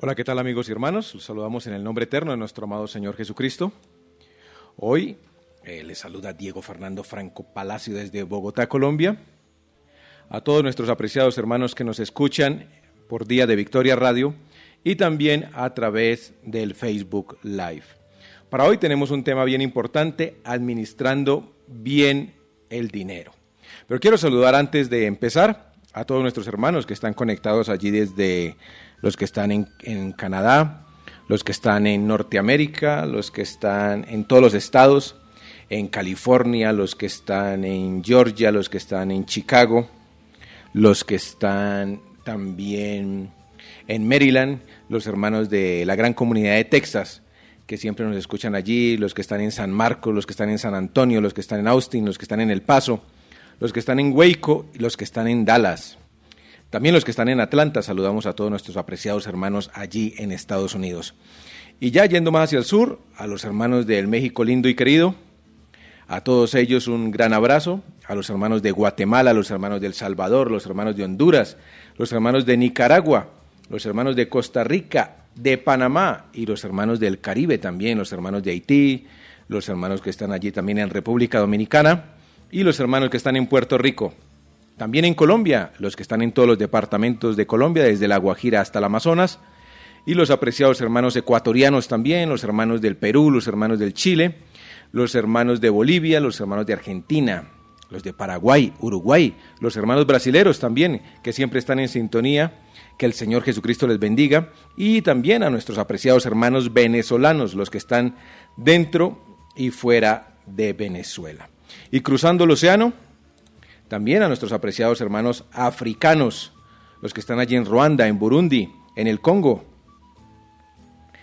Hola, ¿qué tal amigos y hermanos? Los saludamos en el nombre eterno de nuestro amado Señor Jesucristo. Hoy eh, les saluda Diego Fernando Franco Palacio desde Bogotá, Colombia. A todos nuestros apreciados hermanos que nos escuchan por Día de Victoria Radio y también a través del Facebook Live. Para hoy tenemos un tema bien importante, administrando bien el dinero. Pero quiero saludar antes de empezar a todos nuestros hermanos que están conectados allí desde los que están en, Canadá, los que están en Norteamérica, los que están en todos los estados, en California, los que están en Georgia, los que están en Chicago, los que están también en Maryland, los hermanos de la gran comunidad de Texas, que siempre nos escuchan allí, los que están en San Marcos, los que están en San Antonio, los que están en Austin, los que están en El Paso, los que están en Waco y los que están en Dallas. También los que están en Atlanta, saludamos a todos nuestros apreciados hermanos allí en Estados Unidos. Y ya yendo más hacia el sur, a los hermanos del México lindo y querido, a todos ellos un gran abrazo, a los hermanos de Guatemala, a los hermanos de El Salvador, los hermanos de Honduras, los hermanos de Nicaragua, los hermanos de Costa Rica, de Panamá y los hermanos del Caribe también, los hermanos de Haití, los hermanos que están allí también en República Dominicana y los hermanos que están en Puerto Rico. También en Colombia, los que están en todos los departamentos de Colombia, desde la Guajira hasta el Amazonas, y los apreciados hermanos ecuatorianos también, los hermanos del Perú, los hermanos del Chile, los hermanos de Bolivia, los hermanos de Argentina, los de Paraguay, Uruguay, los hermanos brasileros también, que siempre están en sintonía, que el Señor Jesucristo les bendiga, y también a nuestros apreciados hermanos venezolanos, los que están dentro y fuera de Venezuela. Y cruzando el océano, también a nuestros apreciados hermanos africanos, los que están allí en Ruanda, en Burundi, en el Congo.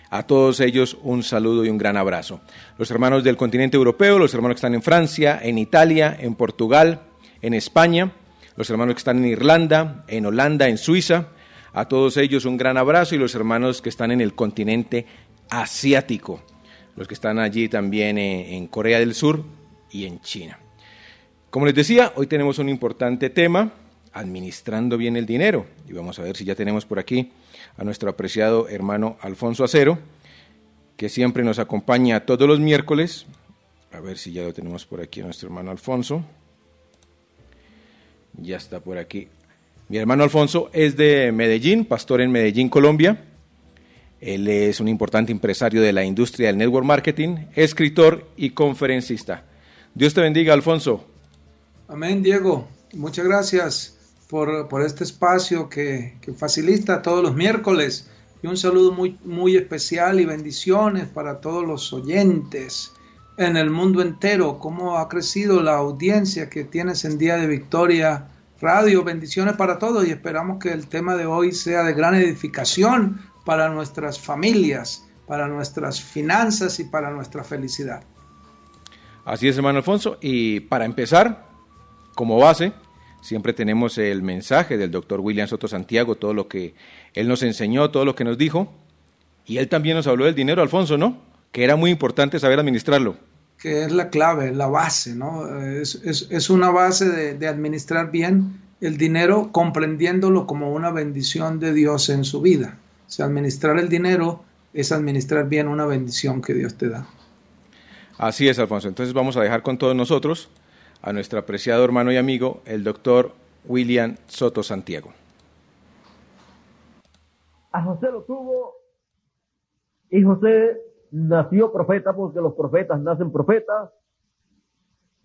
A todos ellos un saludo y un gran abrazo. Los hermanos del continente europeo, los hermanos que están en Francia, en Italia, en Portugal, en España, los hermanos que están en Irlanda, en Holanda, en Suiza, a todos ellos un gran abrazo y los hermanos que están en el continente asiático, los que están allí también en Corea del Sur y en China. Como les decía, hoy tenemos un importante tema, administrando bien el dinero. Y vamos a ver si ya tenemos por aquí a nuestro apreciado hermano Alfonso Acero, que siempre nos acompaña todos los miércoles. A ver si ya lo tenemos por aquí a nuestro hermano Alfonso. Ya está por aquí. Mi hermano Alfonso es de Medellín, pastor en Medellín, Colombia. Él es un importante empresario de la industria del network marketing, escritor y conferencista. Dios te bendiga, Alfonso. Amén, Diego. Muchas gracias por, este espacio que, facilita todos los miércoles. Y un saludo muy, muy especial y bendiciones para todos los oyentes en el mundo entero. Cómo ha crecido la audiencia que tienes en Día de Victoria Radio. Bendiciones para todos y esperamos que el tema de hoy sea de gran edificación para nuestras familias, para nuestras finanzas y para nuestra felicidad. Así es, hermano Alfonso. Y para empezar, como base, siempre tenemos el mensaje del doctor William Soto Santiago, todo lo que él nos enseñó, todo lo que nos dijo. Y él también nos habló del dinero, Alfonso, ¿no? Que era muy importante saber administrarlo. Que es la clave, la base, ¿no? Es, una base de, de, administrar bien el dinero, comprendiéndolo como una bendición de Dios en su vida. O sea, administrar el dinero es administrar bien una bendición que Dios te da. Así es, Alfonso. Entonces vamos a dejar con todos nosotros a nuestro apreciado hermano y amigo, el doctor William Soto Santiago. A José lo tuvo y José nació profeta porque los profetas nacen profetas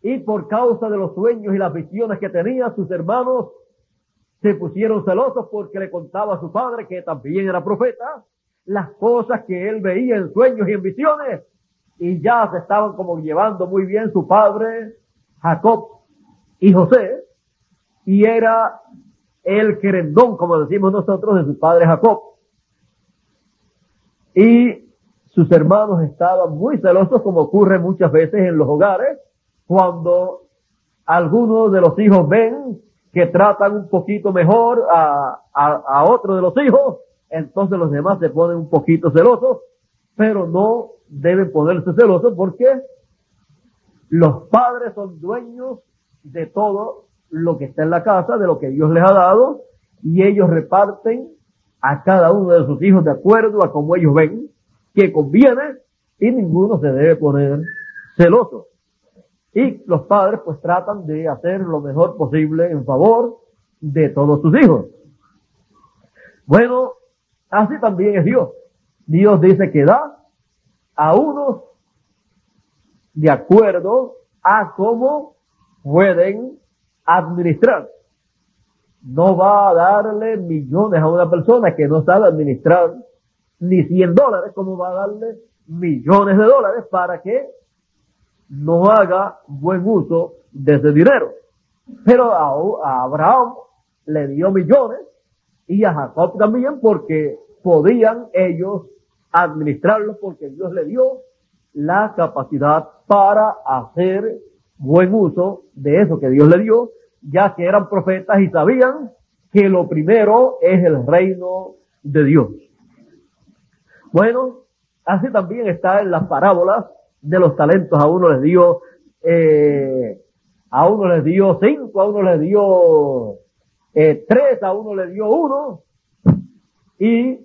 y por causa de los sueños y las visiones que tenía sus hermanos se pusieron celosos porque le contaba a su padre que también era profeta las cosas que él veía en sueños y en visiones y ya se estaban como llevando muy bien su padre Jacob y José, y era el querendón, como decimos nosotros, de su padre Jacob. Y sus hermanos estaban muy celosos, como ocurre muchas veces en los hogares, cuando algunos de los hijos ven que tratan un poquito mejor a, a, otro de los hijos, entonces los demás se ponen un poquito celosos, pero no deben ponerse celosos porque los padres son dueños de todo lo que está en la casa, de lo que Dios les ha dado, y ellos reparten a cada uno de sus hijos de acuerdo a como ellos ven que conviene y ninguno se debe poner celoso. Y los padres pues tratan de hacer lo mejor posible en favor de todos sus hijos. Bueno, así también es Dios. Dios dice que da a unos de acuerdo a cómo pueden administrar. No va a darle millones a una persona que no sabe administrar ni 100 dólares, como va a darle millones de dólares para que no haga buen uso de ese dinero. Pero a, Abraham le dio millones y a Jacob también porque podían ellos administrarlo porque Dios le dio la capacidad para hacer buen uso de eso que Dios le dio, ya que eran profetas y sabían que lo primero es el reino de Dios. Bueno, así también está en las parábolas de los talentos. A uno les dio, eh, a uno les dio cinco, a uno les dio eh, tres, a uno le dio uno. Y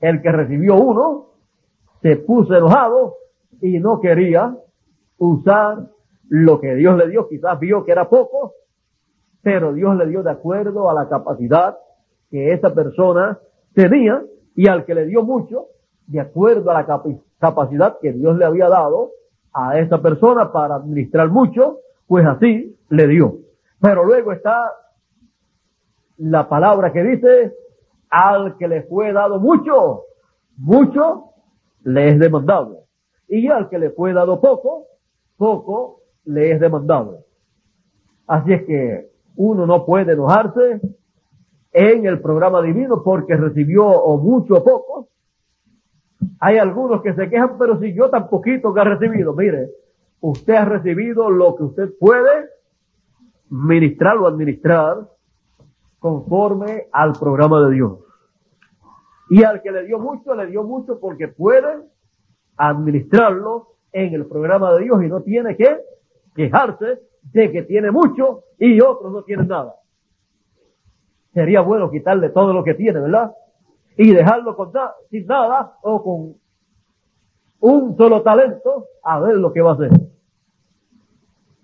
el que recibió uno se puso enojado y no quería usar lo que Dios le dio. Quizás vio que era poco, pero Dios le dio de acuerdo a la capacidad que esa persona tenía y al que le dio mucho, de acuerdo a la capacidad que Dios le había dado a esa persona para administrar mucho, pues así le dio. Pero luego está la palabra que dice, al que le fue dado mucho, mucho le es demandado. Y al que le fue dado poco, poco le es demandado. Así es que uno no puede enojarse en el programa divino porque recibió o mucho o poco, hay algunos que se quejan, pero si yo tan poquito que ha recibido, mire, usted ha recibido lo que usted puede ministrar o administrar conforme al programa de Dios. Y al que le dio mucho, le dio mucho porque puede administrarlo en el programa de Dios y no tiene que quejarse de que tiene mucho y otros no tienen nada. Sería bueno quitarle todo lo que tiene, ¿verdad? y dejarlo con sin nada o con un solo talento a ver lo que va a hacer.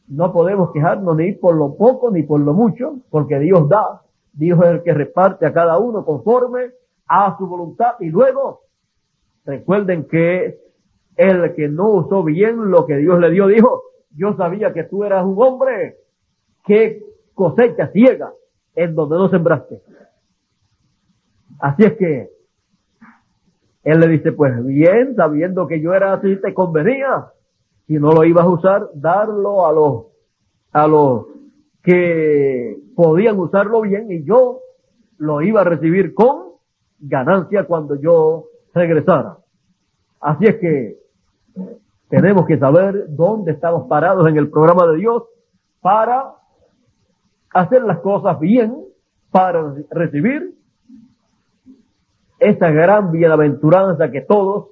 No podemos quejarnos ni por lo poco ni por lo mucho, porque Dios da, Dios es el que reparte a cada uno conforme a su voluntad. Y luego, recuerden que el que no usó bien lo que Dios le dio, dijo, yo sabía que tú eras un hombre que cosecha ciega en donde no sembraste. Así es que él le dice, pues bien, sabiendo que yo era así, te convenía, si no lo ibas a usar, darlo a los, a los que podían usarlo bien y yo lo iba a recibir con ganancia cuando yo regresara. Así es que tenemos que saber dónde estamos parados en el programa de Dios para hacer las cosas bien, para recibir esa gran bienaventuranza que todos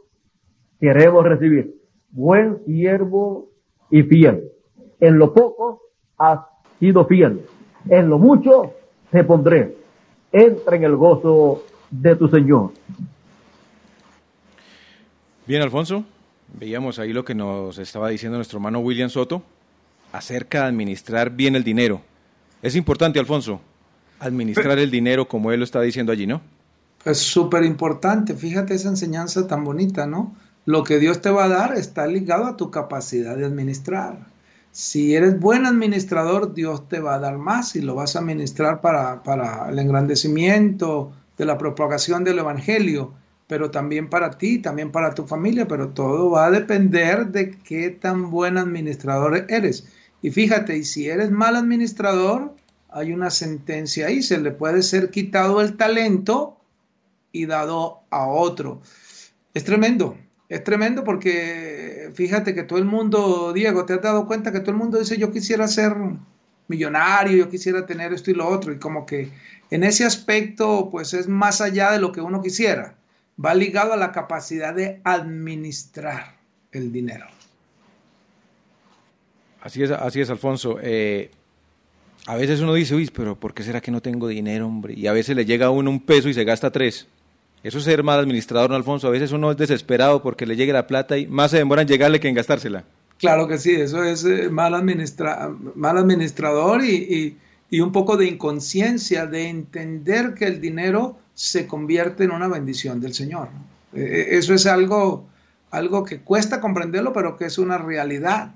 queremos recibir. Buen siervo y fiel. En lo poco has sido fiel. En lo mucho te pondré. Entra en el gozo de tu Señor. Bien, Alfonso. Veíamos ahí lo que nos estaba diciendo nuestro hermano William Soto acerca de administrar bien el dinero. Es importante, Alfonso, administrar el dinero como él lo está diciendo allí, ¿no? Es súper importante, fíjate esa enseñanza tan bonita, ¿no? Lo que Dios te va a dar está ligado a tu capacidad de administrar. Si eres buen administrador, Dios te va a dar más y lo vas a administrar para, para el engrandecimiento de la propagación del Evangelio, pero también para ti, también para tu familia, pero todo va a depender de qué tan buen administrador eres. Y fíjate, y si eres mal administrador, hay una sentencia ahí, se le puede ser quitado el talento y dado a otro. Es tremendo, es tremendo porque fíjate que todo el mundo, Diego, te has dado cuenta que todo el mundo dice yo quisiera ser millonario, yo quisiera tener esto y lo otro, y como que en ese aspecto pues es más allá de lo que uno quisiera, va ligado a la capacidad de administrar el dinero. Así es, así es, Alfonso. Eh, a veces uno dice, uy, pero ¿por qué será que no tengo dinero, hombre? Y a veces le llega a uno un peso y se gasta tres. Eso es ser mal administrador, ¿no, Alfonso? A veces uno es desesperado porque le llegue la plata y más se demora en llegarle que en gastársela. Claro que sí, eso es eh, mal, administra mal administrador y, y, un poco de inconsciencia de entender que el dinero se convierte en una bendición del Señor. Eh, eso es algo, algo que cuesta comprenderlo, pero que es una realidad.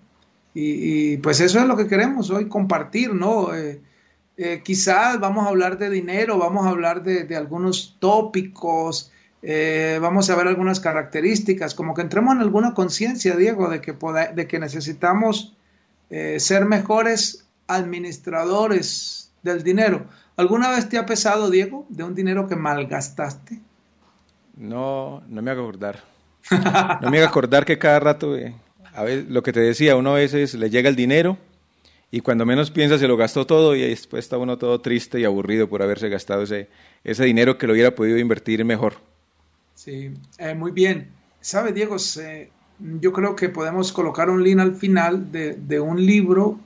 Y, pues eso es lo que queremos hoy compartir, ¿no? Eh, eh, quizás vamos a hablar de dinero, vamos a hablar de, algunos tópicos, eh, vamos a ver algunas características, como que entremos en alguna conciencia, Diego, de que, de que necesitamos ser mejores administradores del dinero. ¿Alguna vez te ha pesado, Diego, de un dinero que malgastaste? No, no me hago acordar. No me hago acordar que cada rato a ver, lo que te decía, uno a veces le llega el dinero y cuando menos piensa se lo gastó todo y después está uno todo triste y aburrido por haberse gastado ese, ese dinero que lo hubiera podido invertir mejor. Sí, eh, muy bien. ¿Sabe, Diego? yo creo que podemos colocar un link al final de, de un libro,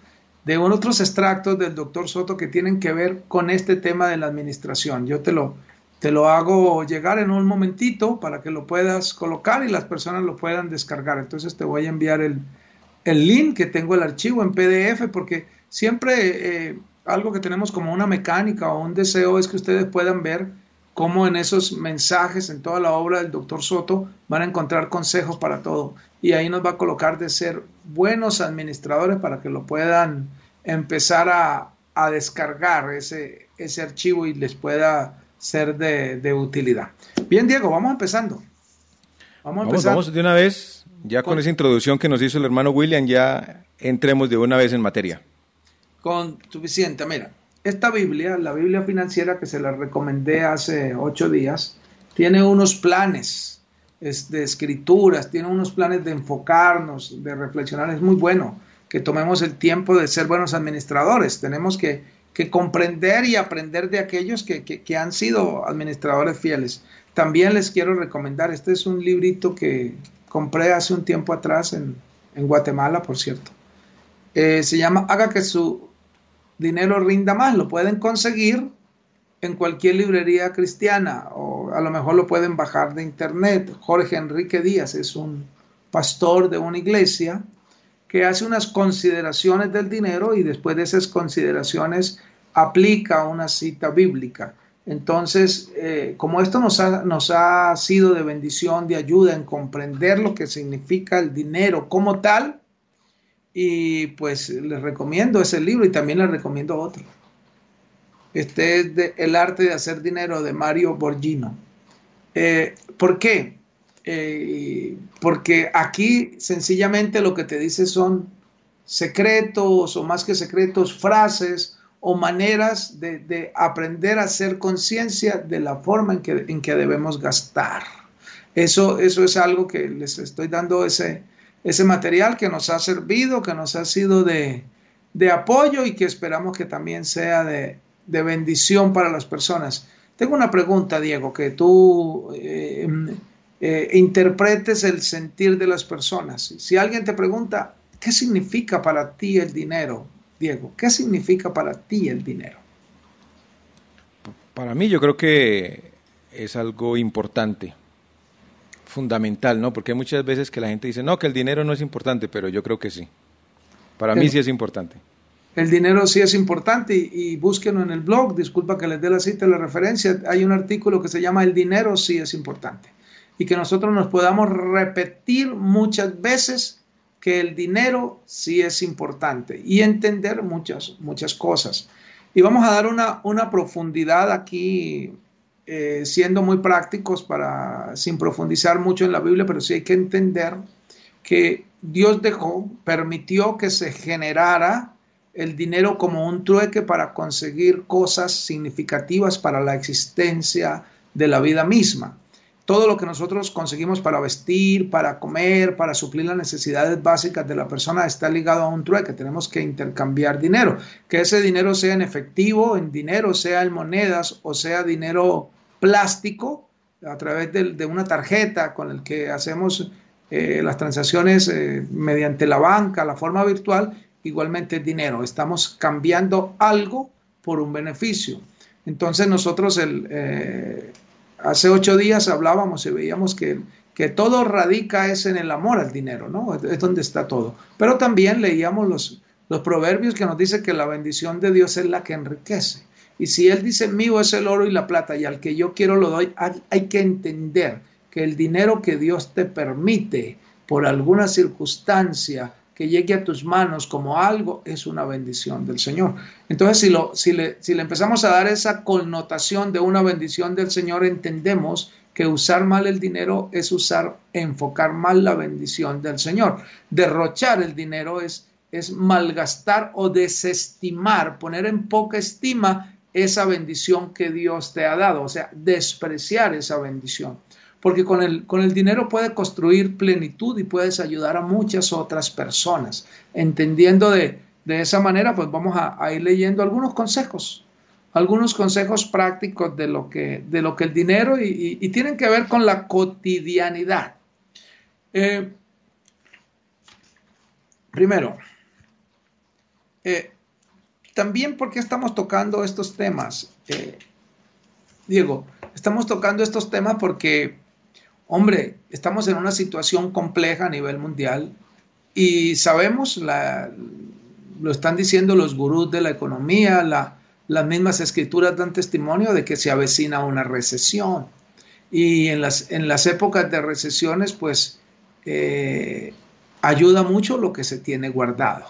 de otros extractos del doctor Soto que tienen que ver con este tema de la administración. Yo te lo, te lo hago llegar en un momentito para que lo puedas colocar y las personas lo puedan descargar. Entonces te voy a enviar el, link que tengo el archivo en PDF porque siempre eh, algo que tenemos como una mecánica o un deseo es que ustedes puedan ver cómo en esos mensajes, en toda la obra del doctor Soto, van a encontrar consejos para todo. Y ahí nos va a colocar de ser buenos administradores para que lo puedan empezar a, a descargar ese, ese archivo y les pueda ser de, utilidad. Bien, Diego, vamos empezando. Vamos, a empezar. Vamos de una vez, ya con, esa introducción que nos hizo el hermano William, ya entremos de una vez en materia. Con suficiente, mira, esta Biblia, la Biblia financiera que se la recomendé hace ocho días, tiene unos planes de escrituras, tiene unos planes de enfocarnos, de reflexionar. Es muy bueno que tomemos el tiempo de ser buenos administradores. Tenemos que que comprender y aprender de aquellos que, han sido administradores fieles. También les quiero recomendar, este es un librito que compré hace un tiempo atrás en, Guatemala, por cierto. Eh, se llama Haga que su dinero rinda más. Lo pueden conseguir en cualquier librería cristiana o a lo mejor lo pueden bajar de internet. Jorge Enrique Díaz es un pastor de una iglesia que hace unas consideraciones del dinero y después de esas consideraciones aplica una cita bíblica. Entonces, eh, como esto nos ha, nos ha sido de bendición, de ayuda en comprender lo que significa el dinero como tal, y pues les recomiendo ese libro y también les recomiendo otro. Este es El arte de hacer dinero de Mario Borgino. Eh, ¿Por qué? Eh, porque aquí sencillamente lo que te dice son secretos o más que secretos, frases o maneras de, aprender a hacer conciencia de la forma en que, en que debemos gastar. Eso, eso es algo que les estoy dando ese, ese material que nos ha servido, que nos ha sido de, apoyo y que esperamos que también sea de, bendición para las personas. Tengo una pregunta, Diego, que tú eh, eh, interpretes el sentir de las personas. Si alguien te pregunta, ¿qué significa para ti el dinero? Diego, ¿qué significa para ti el dinero? Para mí yo creo que es algo importante, fundamental, ¿no? Porque hay muchas veces que la gente dice, no, que el dinero no es importante, pero yo creo que sí. Para mí sí es importante. El dinero sí es importante y, y, búsquenlo en el blog, disculpa que les dé la cita, la referencia, hay un artículo que se llama El dinero sí es importante y que nosotros nos podamos repetir muchas veces que el dinero sí es importante y entender muchas, muchas cosas. Y vamos a dar una, una profundidad aquí, eh, siendo muy prácticos para, sin profundizar mucho en la Biblia, pero sí hay que entender que Dios dejó, permitió que se generara el dinero como un trueque para conseguir cosas significativas para la existencia de la vida misma. Todo lo que nosotros conseguimos para vestir, para comer, para suplir las necesidades básicas de la persona está ligado a un trueque. Tenemos que intercambiar dinero. Que ese dinero sea en efectivo, en dinero, sea en monedas o sea dinero plástico a través de, una tarjeta con el que hacemos eh, las transacciones eh, mediante la banca, la forma virtual, igualmente dinero. Estamos cambiando algo por un beneficio. Entonces nosotros el, eh, hace ocho días hablábamos y veíamos que, que, todo radica es en el amor al dinero, ¿no? Es donde está todo. Pero también leíamos los, los proverbios que nos dice que la bendición de Dios es la que enriquece. Y si Él dice mío es el oro y la plata y al que yo quiero lo doy, hay que entender que el dinero que Dios te permite por alguna circunstancia que llegue a tus manos como algo es una bendición del Señor. Entonces, si, lo, si, le, si le empezamos a dar esa connotación de una bendición del Señor, entendemos que usar mal el dinero es usar, enfocar mal la bendición del Señor. Derrochar el dinero es, es malgastar o desestimar, poner en poca estima esa bendición que Dios te ha dado, o sea, despreciar esa bendición porque con el, con el dinero puedes construir plenitud y puedes ayudar a muchas otras personas. Entendiendo de, esa manera, pues vamos a, ir leyendo algunos consejos, algunos consejos prácticos de lo que, de lo que el dinero y, tienen que ver con la cotidianidad. Eh, primero, eh, también porque estamos tocando estos temas, eh, Diego, estamos tocando estos temas porque hombre, estamos en una situación compleja a nivel mundial y sabemos, lo están diciendo los gurús de la economía, las mismas escrituras dan testimonio de que se avecina una recesión. Y en las, en las épocas de recesiones, pues, eh, ayuda mucho lo que se tiene guardado,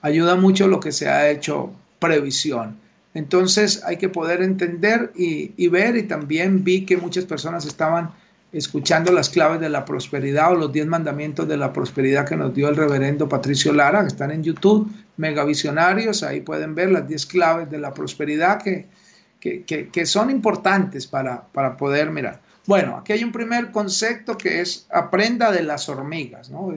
ayuda mucho lo que se ha hecho previsión. Entonces hay que poder entender y, y ver, y también vi que muchas personas estaban escuchando las claves de la prosperidad o los 10 mandamientos de la prosperidad que nos dio el reverendo Patricio Lara, que están en YouTube, Megavisionarios, ahí pueden ver las 10 claves de la prosperidad que, que, son importantes para, para, poder mirar. Bueno, aquí hay un primer concepto que es aprenda de las hormigas, ¿no?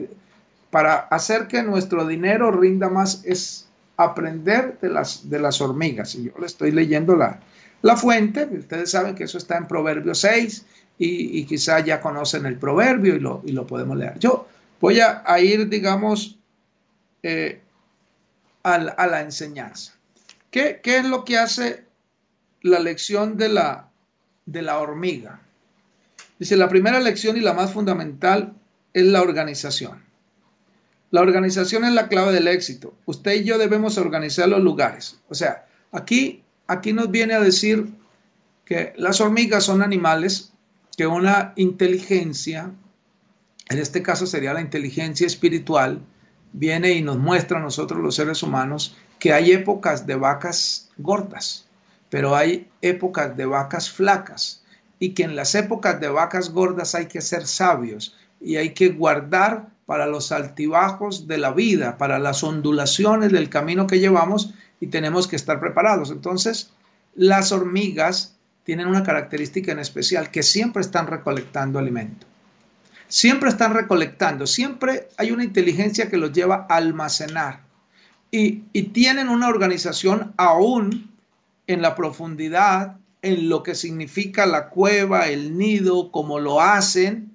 Para hacer que nuestro dinero rinda más es aprender de las, de las hormigas. Y yo le estoy leyendo la, la fuente, ustedes saben que eso está en Proverbios 6, y, quizá ya conocen el proverbio y lo, y lo podemos leer. Yo voy a, ir, digamos, eh, a, la, enseñanza. ¿Qué, es lo que hace la lección de la, de la hormiga? Dice, la primera lección y la más fundamental es la organización. La organización es la clave del éxito. Usted y yo debemos organizar los lugares. O sea, aquí, aquí nos viene a decir que las hormigas son animales que una inteligencia, en este caso sería la inteligencia espiritual, viene y nos muestra a nosotros los seres humanos que hay épocas de vacas gordas, pero hay épocas de vacas flacas y que en las épocas de vacas gordas hay que ser sabios y hay que guardar para los altibajos de la vida, para las ondulaciones del camino que llevamos y tenemos que estar preparados. Entonces, las hormigas tienen una característica en especial, que siempre están recolectando alimento. Siempre están recolectando, siempre hay una inteligencia que los lleva a almacenar. Y, tienen una organización aún en la profundidad, en lo que significa la cueva, el nido, cómo lo hacen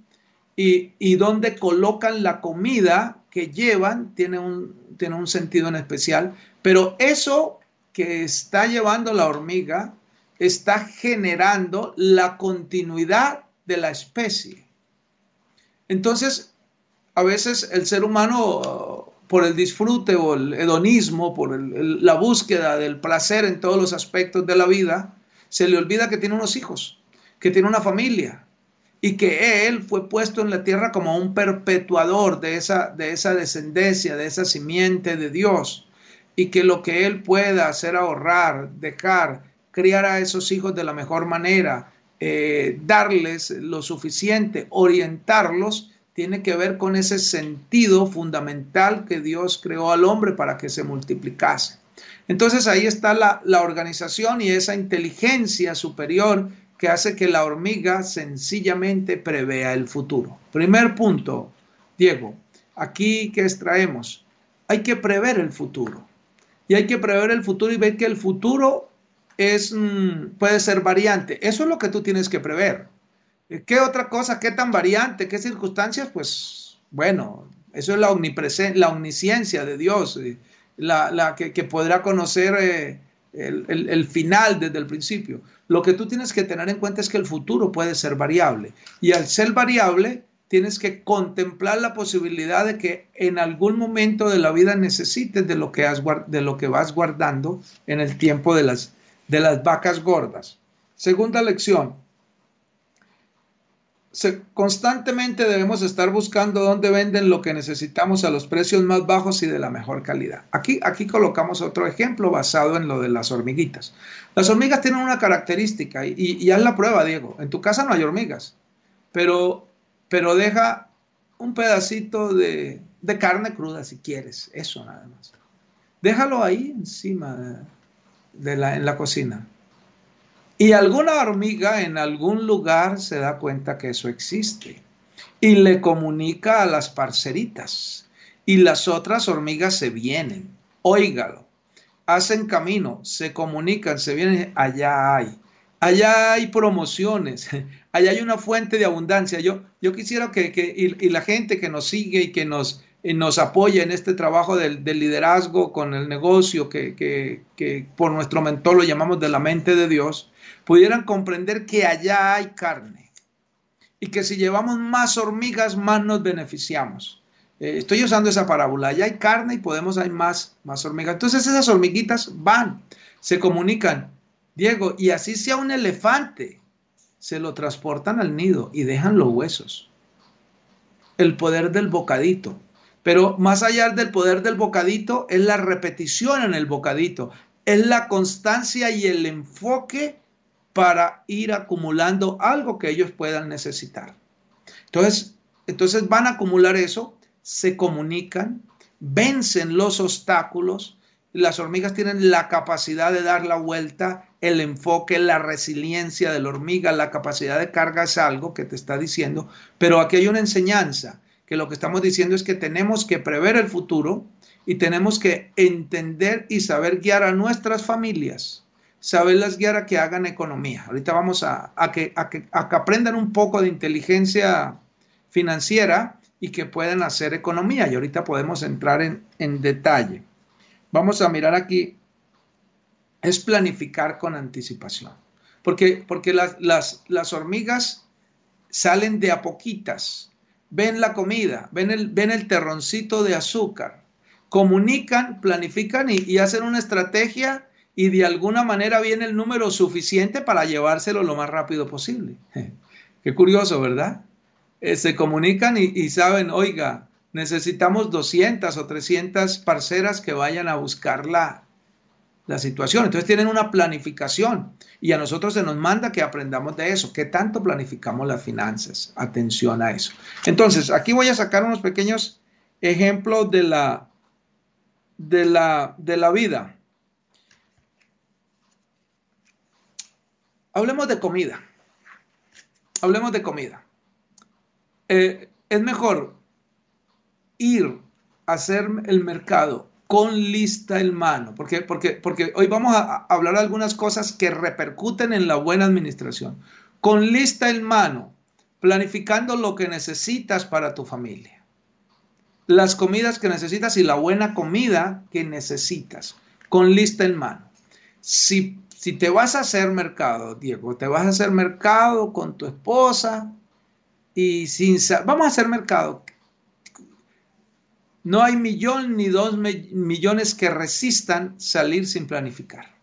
y, y dónde colocan la comida que llevan, tiene un, tiene un sentido en especial. Pero eso que está llevando la hormiga está generando la continuidad de la especie. Entonces, a veces el ser humano, por el disfrute o el hedonismo, por la búsqueda del placer en todos los aspectos de la vida, se le olvida que tiene unos hijos, que tiene una familia y que él fue puesto en la tierra como un perpetuador de esa, de esa descendencia, de esa simiente de Dios y que lo que él pueda hacer ahorrar, dejar, criar a esos hijos de la mejor manera, eh, darles lo suficiente, orientarlos, tiene que ver con ese sentido fundamental que Dios creó al hombre para que se multiplicase. Entonces ahí está la, la organización y esa inteligencia superior que hace que la hormiga sencillamente prevea el futuro. Primer punto, Diego, aquí que extraemos, hay que prever el futuro. Y hay que prever el futuro y ver que el futuro es, mm, puede ser variante. Eso es lo que tú tienes que prever. ¿Qué otra cosa? ¿Qué tan variante? ¿Qué circunstancias? Pues bueno, eso es la, la omnisciencia de Dios, eh, la, que, podrá conocer eh, el, final desde el principio. Lo que tú tienes que tener en cuenta es que el futuro puede ser variable. Y al ser variable, tienes que contemplar la posibilidad de que en algún momento de la vida necesites de lo que, has, de lo que vas guardando en el tiempo de las, de las vacas gordas. Segunda lección, constantemente debemos estar buscando dónde venden lo que necesitamos a los precios más bajos y de la mejor calidad. Aquí, aquí colocamos otro ejemplo basado en lo de las hormiguitas. Las hormigas tienen una característica y, haz la prueba, Diego. En tu casa no hay hormigas, pero, pero deja un pedacito de, de carne cruda si quieres, eso nada más. Déjalo ahí encima de la, en la cocina. Y alguna hormiga en algún lugar se da cuenta que eso existe y le comunica a las parceritas. Y las otras hormigas se vienen. Óigalo. Hacen camino, se comunican, se vienen. Allá hay. Allá hay promociones. Allá hay una fuente de abundancia. Yo, yo quisiera que, y, la gente que nos sigue y que nos, nos apoya en este trabajo del, liderazgo con el negocio que, que por nuestro mentor lo llamamos de la mente de Dios, pudieran comprender que allá hay carne y que si llevamos más hormigas, más nos beneficiamos. Eh, estoy usando esa parábola, allá hay carne y podemos hay más, más hormigas. Entonces esas hormiguitas van, se comunican, Diego, y así sea un elefante, se lo transportan al nido y dejan los huesos. El poder del bocadito. Pero más allá del poder del bocadito es la repetición en el bocadito, es la constancia y el enfoque para ir acumulando algo que ellos puedan necesitar. Entonces, entonces van a acumular eso, se comunican, vencen los obstáculos. Las hormigas tienen la capacidad de dar la vuelta, el enfoque, la resiliencia de la hormiga, la capacidad de carga es algo que te está diciendo, pero aquí hay una enseñanza, que lo que estamos diciendo es que tenemos que prever el futuro y tenemos que entender y saber guiar a nuestras familias saberlas guiar a que hagan economía. Ahorita vamos a, que, que, aprendan un poco de inteligencia financiera y que puedan hacer economía. Y ahorita podemos entrar en, detalle. Vamos a mirar aquí, es planificar con anticipación. Porque, porque las, las, hormigas salen de a poquitas, ven la comida, ven el, ven el terroncito de azúcar, comunican, planifican y, y hacen una estrategia y de alguna manera viene el número suficiente para llevárselo lo más rápido posible. Qué curioso, ¿verdad? Eh, se comunican y, saben, oiga, necesitamos 200 o 300 parceras que vayan a buscar la, la situación. Entonces tienen una planificación y a nosotros se nos manda que aprendamos de eso. ¿Qué tanto planificamos las finanzas? Atención a eso. Entonces, aquí voy a sacar unos pequeños ejemplos de la, de la, de la vida. Hablemos de comida. Hablemos de comida. Eh, es mejor ir a hacer el mercado con lista en mano, porque, porque, porque hoy vamos a hablar de algunas cosas que repercuten en la buena administración. Con lista en mano, planificando lo que necesitas para tu familia. Las comidas que necesitas y la buena comida que necesitas, con lista en mano. Si si te vas a hacer mercado, Diego, te vas a hacer mercado con tu esposa y sin... Vamos a hacer mercado. No hay millón ni dos millones que resistan salir sin planificar.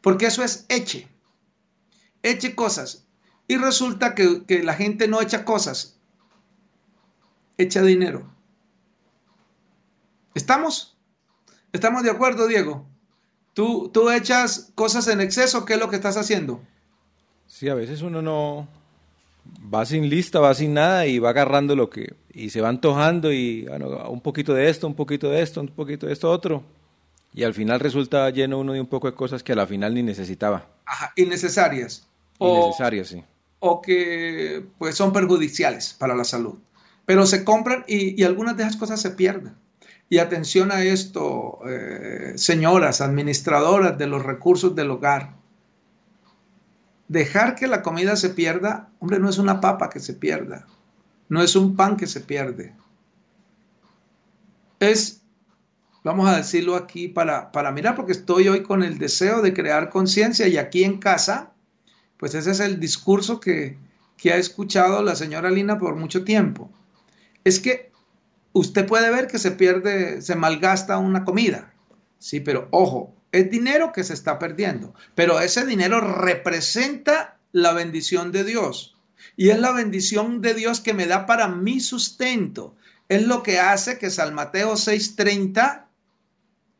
Porque eso es eche. Eche cosas. Y resulta que, que la gente no echa cosas. Echa dinero. ¿Estamos? ¿Estamos de acuerdo, Diego? ¿Tú, tú echas cosas en exceso, ¿qué es lo que estás haciendo? Sí, a veces uno no va sin lista, va sin nada y va agarrando lo que y se va antojando y bueno, un poquito de esto, un poquito de esto, un poquito de esto otro Y al final resulta lleno uno de un poco de cosas que a la final ni necesitaba. Ajá, innecesarias. Innecesarias, sí. O que pues son perjudiciales para la salud. Pero se compran y, algunas de esas cosas se pierden. Y atención a esto, eh, señoras, administradoras de los recursos del hogar. Dejar que la comida se pierda, hombre, no es una papa que se pierda, no es un pan que se pierde. Es vamos a decirlo aquí para, para mirar, porque estoy hoy con el deseo de crear conciencia y aquí en casa, pues ese es el discurso que, que ha escuchado la señora Lina por mucho tiempo. Es que usted puede ver que se pierde, se malgasta una comida, sí, pero ojo, es dinero que se está perdiendo, pero ese dinero representa la bendición de Dios. Y es la bendición de Dios que me da para mi sustento. Es lo que hace que Salmateo 6:30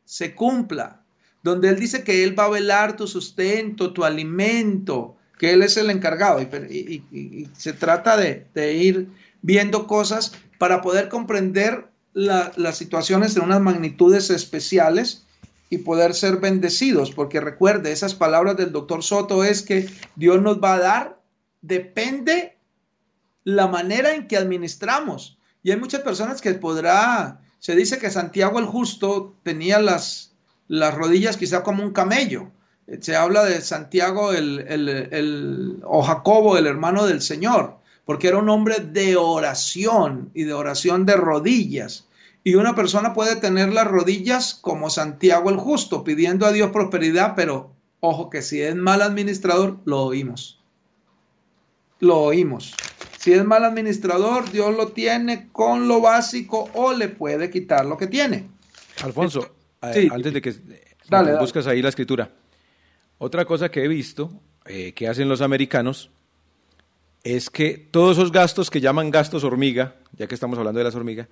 se cumpla, donde Él dice que Él va a velar tu sustento, tu alimento, que Él es el encargado. Y, se trata de, ir viendo cosas para poder comprender las situaciones en unas magnitudes especiales y poder ser bendecidos, porque recuerde, esas palabras del doctor Soto es que Dios nos va a dar, depende la manera en que administramos. Y hay muchas personas que podrá se dice que Santiago el Justo tenía las, las rodillas quizá como un camello. Se habla de Santiago el, o Jacobo, el hermano del Señor, porque era un hombre de oración y de oración de rodillas. Y una persona puede tener las rodillas como Santiago el Justo, pidiendo a Dios prosperidad, pero ojo que si es mal administrador, lo oímos. Lo oímos. Si es mal administrador, Dios lo tiene con lo básico o le puede quitar lo que tiene. Alfonso, antes de que buscas ahí la escritura, otra cosa que he visto eh, que hacen los americanos es que todos esos gastos que llaman gastos hormiga, ya que estamos hablando de las hormigas,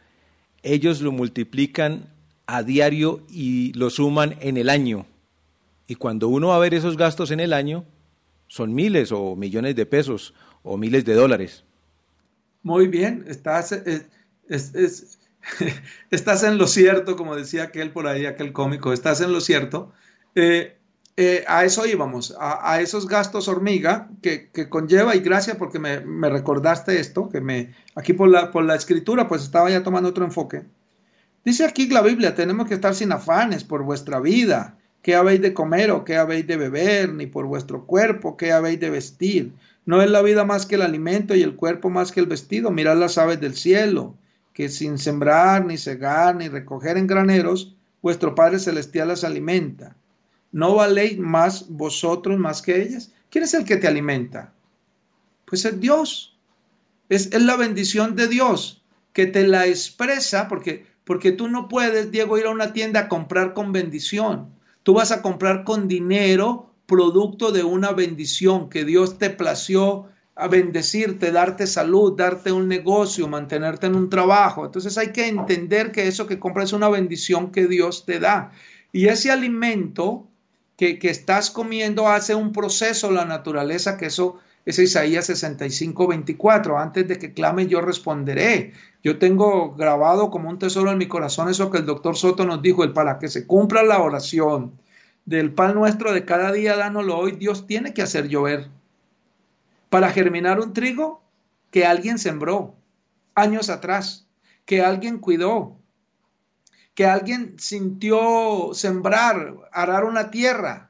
ellos lo multiplican a diario y lo suman en el año. Y cuando uno va a ver esos gastos en el año, son miles o millones de pesos o miles de dólares. Muy bien, estás, eh, estás en lo cierto, como decía aquel por ahí, aquel cómico, estás en lo cierto. Eh, eh, a eso íbamos, a, esos gastos hormiga que, conlleva, y gracias porque me, recordaste esto, que me, aquí por la, por la escritura, pues estaba ya tomando otro enfoque. Dice aquí la Biblia, tenemos que estar sin afanes por vuestra vida, qué habéis de comer o qué habéis de beber, ni por vuestro cuerpo, qué habéis de vestir no es la vida más que el alimento y el cuerpo más que el vestido. Mirad las aves del cielo, que sin sembrar, ni cegar, ni recoger en graneros, vuestro Padre Celestial las alimenta. ¿No valéis más vosotros más que ellas? ¿Quién es el que te alimenta? Pues es Dios. Es, es la bendición de Dios que te la expresa porque, porque tú no puedes, Diego, ir a una tienda a comprar con bendición. Tú vas a comprar con dinero producto de una bendición que Dios te plació a bendecirte, darte salud, darte un negocio, mantenerte en un trabajo. Entonces hay que entender que eso que compras es una bendición que Dios te da. Y ese alimento que, estás comiendo hace un proceso la naturaleza, que eso es Isaías 65, 24. Antes de que clame, yo responderé. Yo tengo grabado como un tesoro en mi corazón eso que el doctor Soto nos dijo, el para que se cumpla la oración del pan nuestro de cada día, dánoslo hoy, Dios tiene que hacer llover. Para germinar un trigo que alguien sembró años atrás, que alguien cuidó, que alguien sintió sembrar, arar una tierra,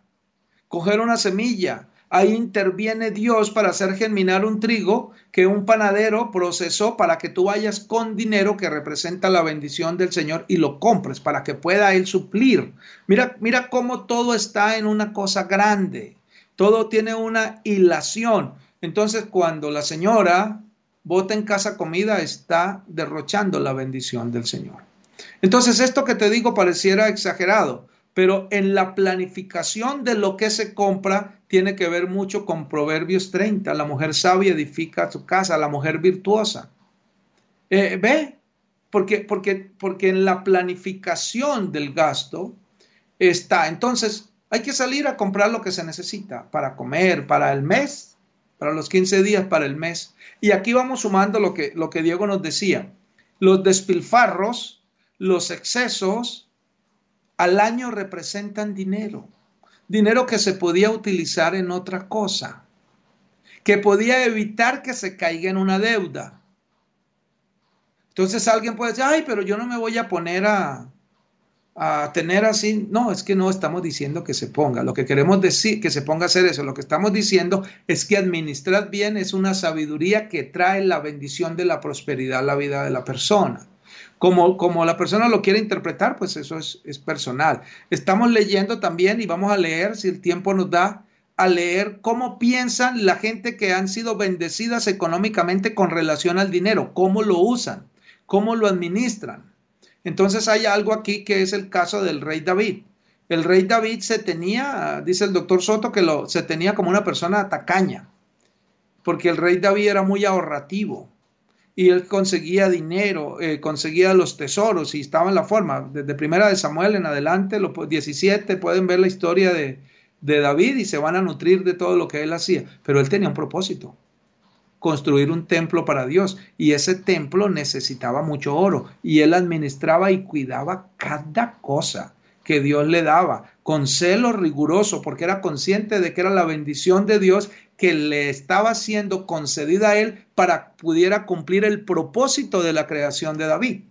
coger una semilla, Ahí interviene Dios para hacer germinar un trigo que un panadero procesó para que tú vayas con dinero que representa la bendición del Señor y lo compres para que pueda Él suplir. Mira, mira cómo todo está en una cosa grande. Todo tiene una hilación. Entonces, cuando la señora bota en casa comida, está derrochando la bendición del Señor. Entonces, esto que te digo pareciera exagerado, pero en la planificación de lo que se compra tiene que ver mucho con Proverbios 30. La mujer sabia edifica su casa, la mujer virtuosa. Eh, ¿Ve? Porque, porque, porque en la planificación del gasto está. Entonces, hay que salir a comprar lo que se necesita para comer, para el mes, para los 15 días, para el mes. Y aquí vamos sumando lo que, lo que Diego nos decía. Los despilfarros, los excesos, al año representan dinero. Dinero que se podía utilizar en otra cosa, que podía evitar que se caiga en una deuda. Entonces alguien puede decir, ay, pero yo no me voy a poner a, a tener así. No, es que no estamos diciendo que se ponga. Lo que queremos decir, que se ponga a hacer eso, lo que estamos diciendo es que administrar bien es una sabiduría que trae la bendición de la prosperidad a la vida de la persona. Como, como la persona lo quiere interpretar, pues eso es, es personal. Estamos leyendo también y vamos a leer, si el tiempo nos da, a leer cómo piensan la gente que han sido bendecidas económicamente con relación al dinero, cómo lo usan, cómo lo administran. Entonces hay algo aquí que es el caso del rey David. El rey David se tenía, dice el doctor Soto, que lo, se tenía como una persona tacaña, porque el rey David era muy ahorrativo y él conseguía dinero, eh, conseguía los tesoros y estaba en la forma. Desde primera de Samuel en adelante, los 17, pueden ver la historia de, de David y se van a nutrir de todo lo que él hacía, pero él tenía un propósito construir un templo para Dios y ese templo necesitaba mucho oro y él administraba y cuidaba cada cosa que Dios le daba con celo riguroso porque era consciente de que era la bendición de Dios que le estaba siendo concedida a él para pudiera cumplir el propósito de la creación de David.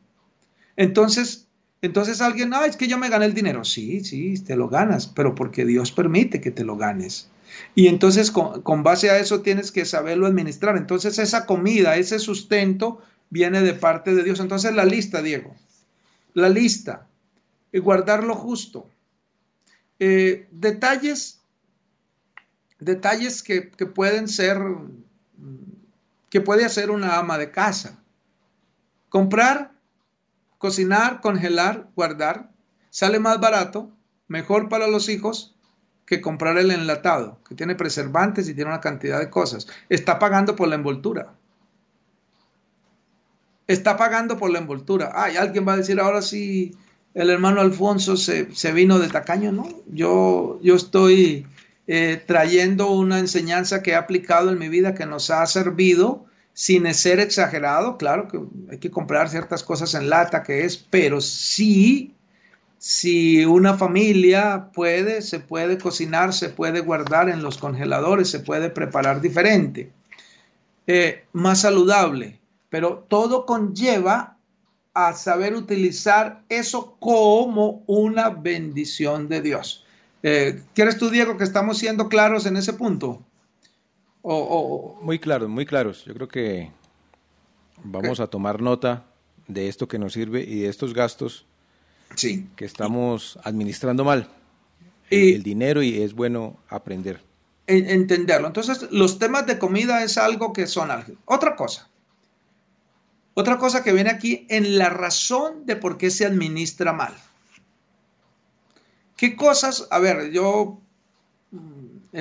Entonces, entonces alguien, ah, es que yo me gané el dinero. Sí, sí, te lo ganas, pero porque Dios permite que te lo ganes. Y entonces con, base a eso tienes que saberlo administrar. Entonces esa comida, ese sustento viene de parte de Dios. Entonces la lista, Diego, la lista, y guardar lo justo. Eh, detalles, detalles que, que pueden ser, que puede hacer una ama de casa. Comprar, cocinar, congelar, guardar, sale más barato, mejor para los hijos que comprar el enlatado, que tiene preservantes y tiene una cantidad de cosas. Está pagando por la envoltura. Está pagando por la envoltura. Ay, alguien va a decir ahora sí, el hermano Alfonso se, vino de tacaño, ¿no? Yo, yo estoy eh, trayendo una enseñanza que he aplicado en mi vida que nos ha servido sin ser exagerado. Claro que hay que comprar ciertas cosas en lata, que es, pero sí si una familia puede, se puede cocinar, se puede guardar en los congeladores, se puede preparar diferente, eh, más saludable, pero todo conlleva a saber utilizar eso como una bendición de Dios. Eh, ¿Quieres tú, Diego, que estamos siendo claros en ese punto? Muy claros, muy claros. Yo creo que vamos a tomar nota de esto que nos sirve y de estos gastos sí. que estamos administrando mal el dinero y es bueno aprender. Entenderlo. Entonces, los temas de comida es algo que son algo. Otra cosa. Otra cosa que viene aquí en la razón de por qué se administra mal. ¿Qué cosas? A ver, yo mm,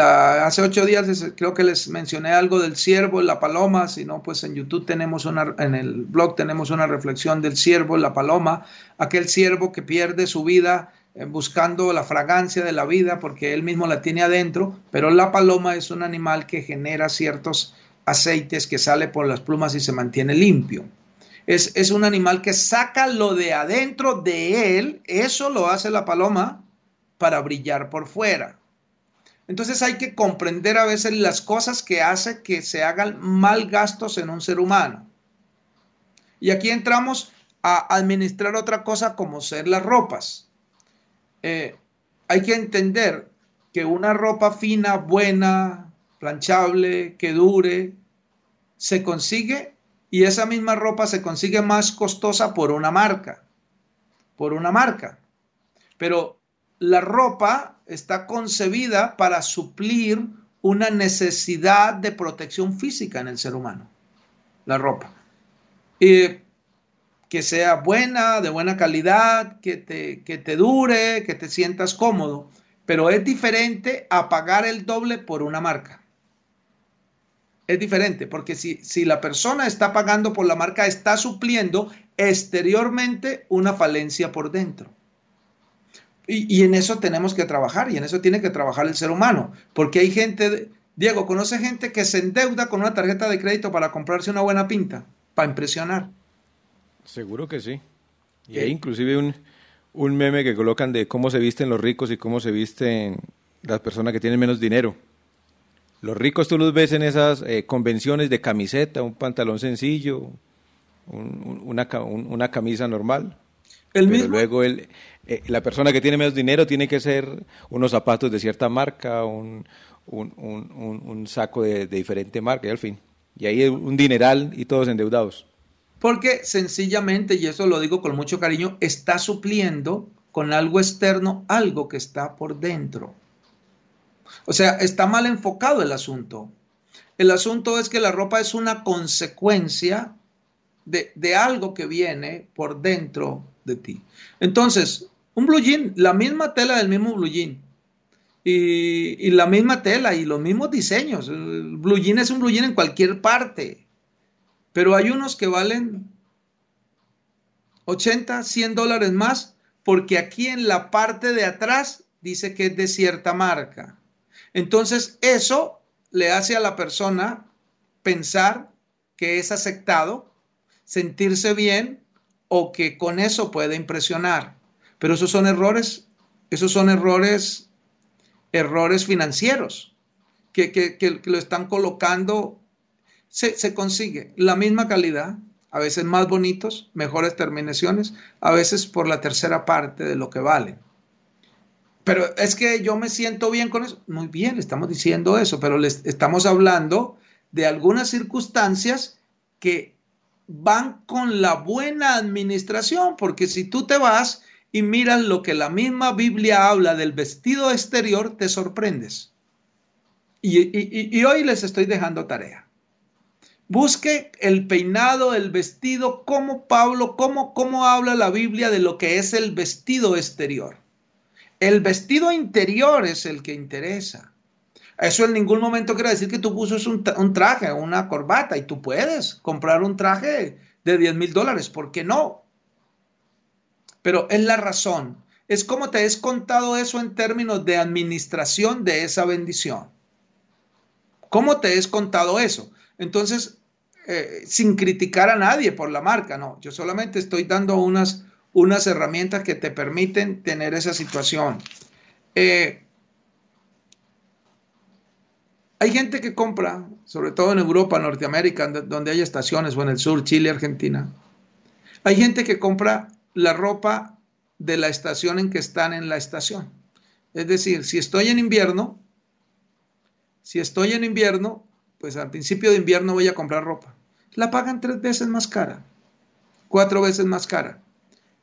hace ocho días creo que les mencioné algo del ciervo, la paloma, si no, pues en YouTube tenemos una, en el blog tenemos una reflexión del ciervo, la paloma, aquel ciervo que pierde su vida eh, buscando la fragancia de la vida porque él mismo la tiene adentro, pero la paloma es un animal que genera ciertos aceites que sale por las plumas y se mantiene limpio. Es, es un animal que saca lo de adentro de él, eso lo hace la paloma para brillar por fuera. Entonces hay que comprender a veces las cosas que hace que se hagan mal gastos en un ser humano. Y aquí entramos a administrar otra cosa como ser las ropas. Eh, hay que entender que una ropa fina, buena, planchable, que dure, se consigue y esa misma ropa se consigue más costosa por una marca, por una marca. Pero la ropa está concebida para suplir una necesidad de protección física en el ser humano, la ropa. que sea buena, de buena calidad, que te, que te dure, que te sientas cómodo, pero es diferente a pagar el doble por una marca. Es diferente, porque si, si la persona está pagando por la marca, está supliendo exteriormente una falencia por dentro. Y, en eso tenemos que trabajar y en eso tiene que trabajar el ser humano, porque hay gente, Diego, conoce gente que se endeuda con una tarjeta de crédito para comprarse una buena pinta, para impresionar. Seguro que sí. Y hay inclusive un, un meme que colocan de cómo se visten los ricos y cómo se visten las personas que tienen menos dinero. Los ricos tú los ves en esas eh, convenciones de camiseta, un pantalón sencillo, una, una, camisa normal. ¿El pero luego el, eh, la persona que tiene menos dinero tiene que ser unos zapatos de cierta marca, un, un saco de, de, diferente marca y al fin. Y ahí un dineral y todos endeudados. Porque sencillamente, y eso lo digo con mucho cariño, está supliendo con algo externo algo que está por dentro. O sea, está mal enfocado el asunto. El asunto es que la ropa es una consecuencia de, algo que viene por dentro de ti. Entonces, un blue jean, la misma tela del mismo blue jean. Y, la misma tela y los mismos diseños. El blue jean es un blue jean en cualquier parte. Pero hay unos que valen 80, 100 dólares más porque aquí en la parte de atrás dice que es de cierta marca. Entonces, eso le hace a la persona pensar que es aceptado, sentirse bien o que con eso puede impresionar. Pero esos son errores, esos son errores, errores financieros que, que, lo están colocando. Se, se consigue la misma calidad, a veces más bonitos, mejores terminaciones, a veces por la tercera parte de lo que vale. Pero es que yo me siento bien con eso. Muy bien, le estamos diciendo eso, pero les estamos hablando de algunas circunstancias que van con la buena administración, porque si tú te vas y miras lo que la misma Biblia habla del vestido exterior, te sorprendes. Y, hoy les estoy dejando tarea. Busque el peinado, el vestido, como Pablo, cómo, cómo habla la Biblia de lo que es el vestido exterior. El vestido interior es el que interesa. Eso en ningún momento quiere decir que tú puses un, un traje, una corbata, y tú puedes comprar un traje de 10 mil dólares. ¿Por qué no? Pero es la razón. Es como te he contado eso en términos de administración de esa bendición. ¿Cómo te he contado eso? Entonces, eh, sin criticar a nadie por la marca, no. Yo solamente estoy dando unas unas herramientas que te permiten tener esa situación. Eh, hay gente que compra, sobre todo en Europa, Norteamérica, donde hay estaciones, o en el sur, Chile, Argentina. Hay gente que compra la ropa de la estación en que están en la estación. Es decir, si estoy en invierno, si estoy en invierno, pues al principio de invierno voy a comprar ropa. La pagan tres veces más cara, cuatro veces más cara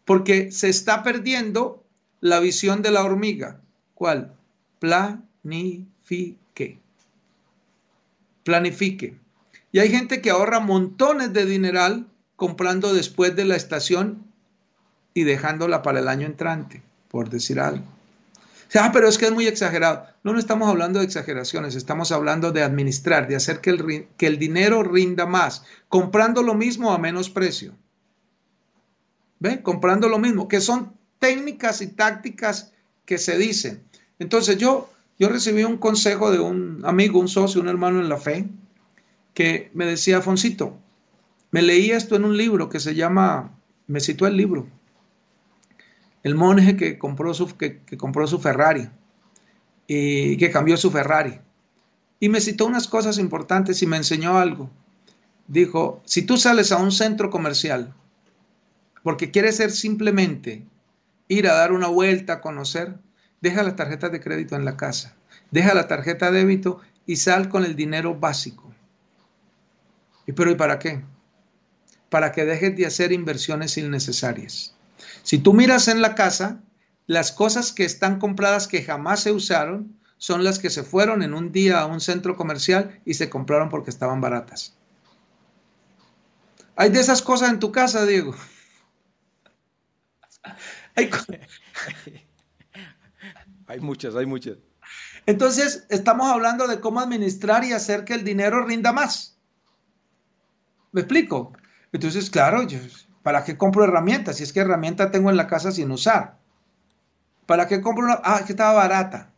porque se está perdiendo la visión de la hormiga. ¿Cuál? Planifique. Planifique. Y hay gente que ahorra montones de dineral comprando después de la estación y dejándola para el año entrante, por decir algo. Ah, pero es que es muy exagerado. No, no estamos hablando de exageraciones, estamos hablando de administrar, de hacer que el, que el dinero rinda más, comprando lo mismo a menos precio. Comprando lo mismo, que son técnicas y tácticas que se dicen. Entonces yo, yo recibí un consejo de un amigo, un socio, un hermano en la fe, que me decía, Foncito, me leí esto en un libro que se llama, me citó el libro, el monje que compró su, que compró su Ferrari y que cambió su Ferrari. Y me citó unas cosas importantes y me enseñó algo. Dijo, si tú sales a un centro comercial porque quiere ser simplemente ir a dar una vuelta, a conocer, deja las tarjetas de crédito en la casa, deja la tarjeta de débito y sal con el dinero básico. ¿Y pero y para qué? Para que dejes de hacer inversiones innecesarias. Si tú miras en la casa, las cosas que están compradas que jamás se usaron son las que se fueron en un día a un centro comercial y se compraron porque estaban baratas. ¿Hay de esas cosas en tu casa, Diego? hay muchas, hay muchas. Entonces, estamos hablando de cómo administrar y hacer que el dinero rinda más. ¿Me explico? Entonces, claro, ¿para qué compro herramientas? Si es que herramienta tengo en la casa sin usar. ¿Para qué compro una? Ah, que estaba barata.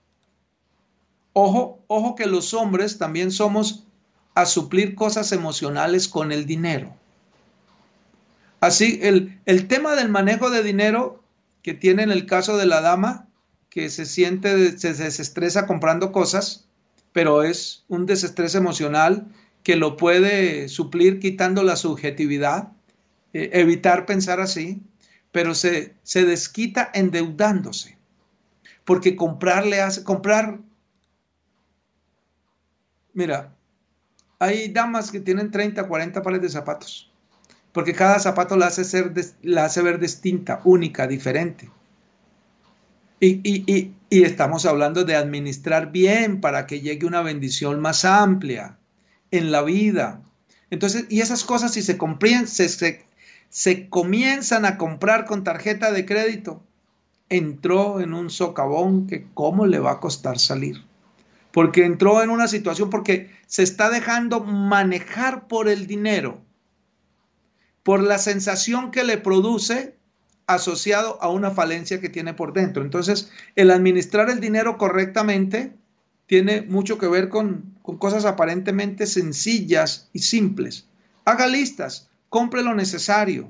Ojo, ojo que los hombres también somos a suplir cosas emocionales con el dinero. Así, el, el tema del manejo de dinero que tiene en el caso de la dama, que se siente, se desestresa comprando cosas, pero es un desestrés emocional que lo puede suplir quitando la subjetividad, eh, evitar pensar así, pero se, se desquita endeudándose, porque comprar le hace, comprar, mira, hay damas que tienen 30, 40 pares de zapatos, porque cada zapato la hace, ser, la hace ver distinta, única, diferente. Y, y, y, estamos hablando de administrar bien para que llegue una bendición más amplia en la vida. Entonces, y esas cosas si se, se, se, se comienzan a comprar con tarjeta de crédito, entró en un socavón que cómo le va a costar salir. Porque entró en una situación porque se está dejando manejar por el dinero, por la sensación que le produce asociado a una falencia que tiene por dentro. Entonces, el administrar el dinero correctamente tiene mucho que ver con, cosas aparentemente sencillas y simples. Haga listas, compre lo necesario.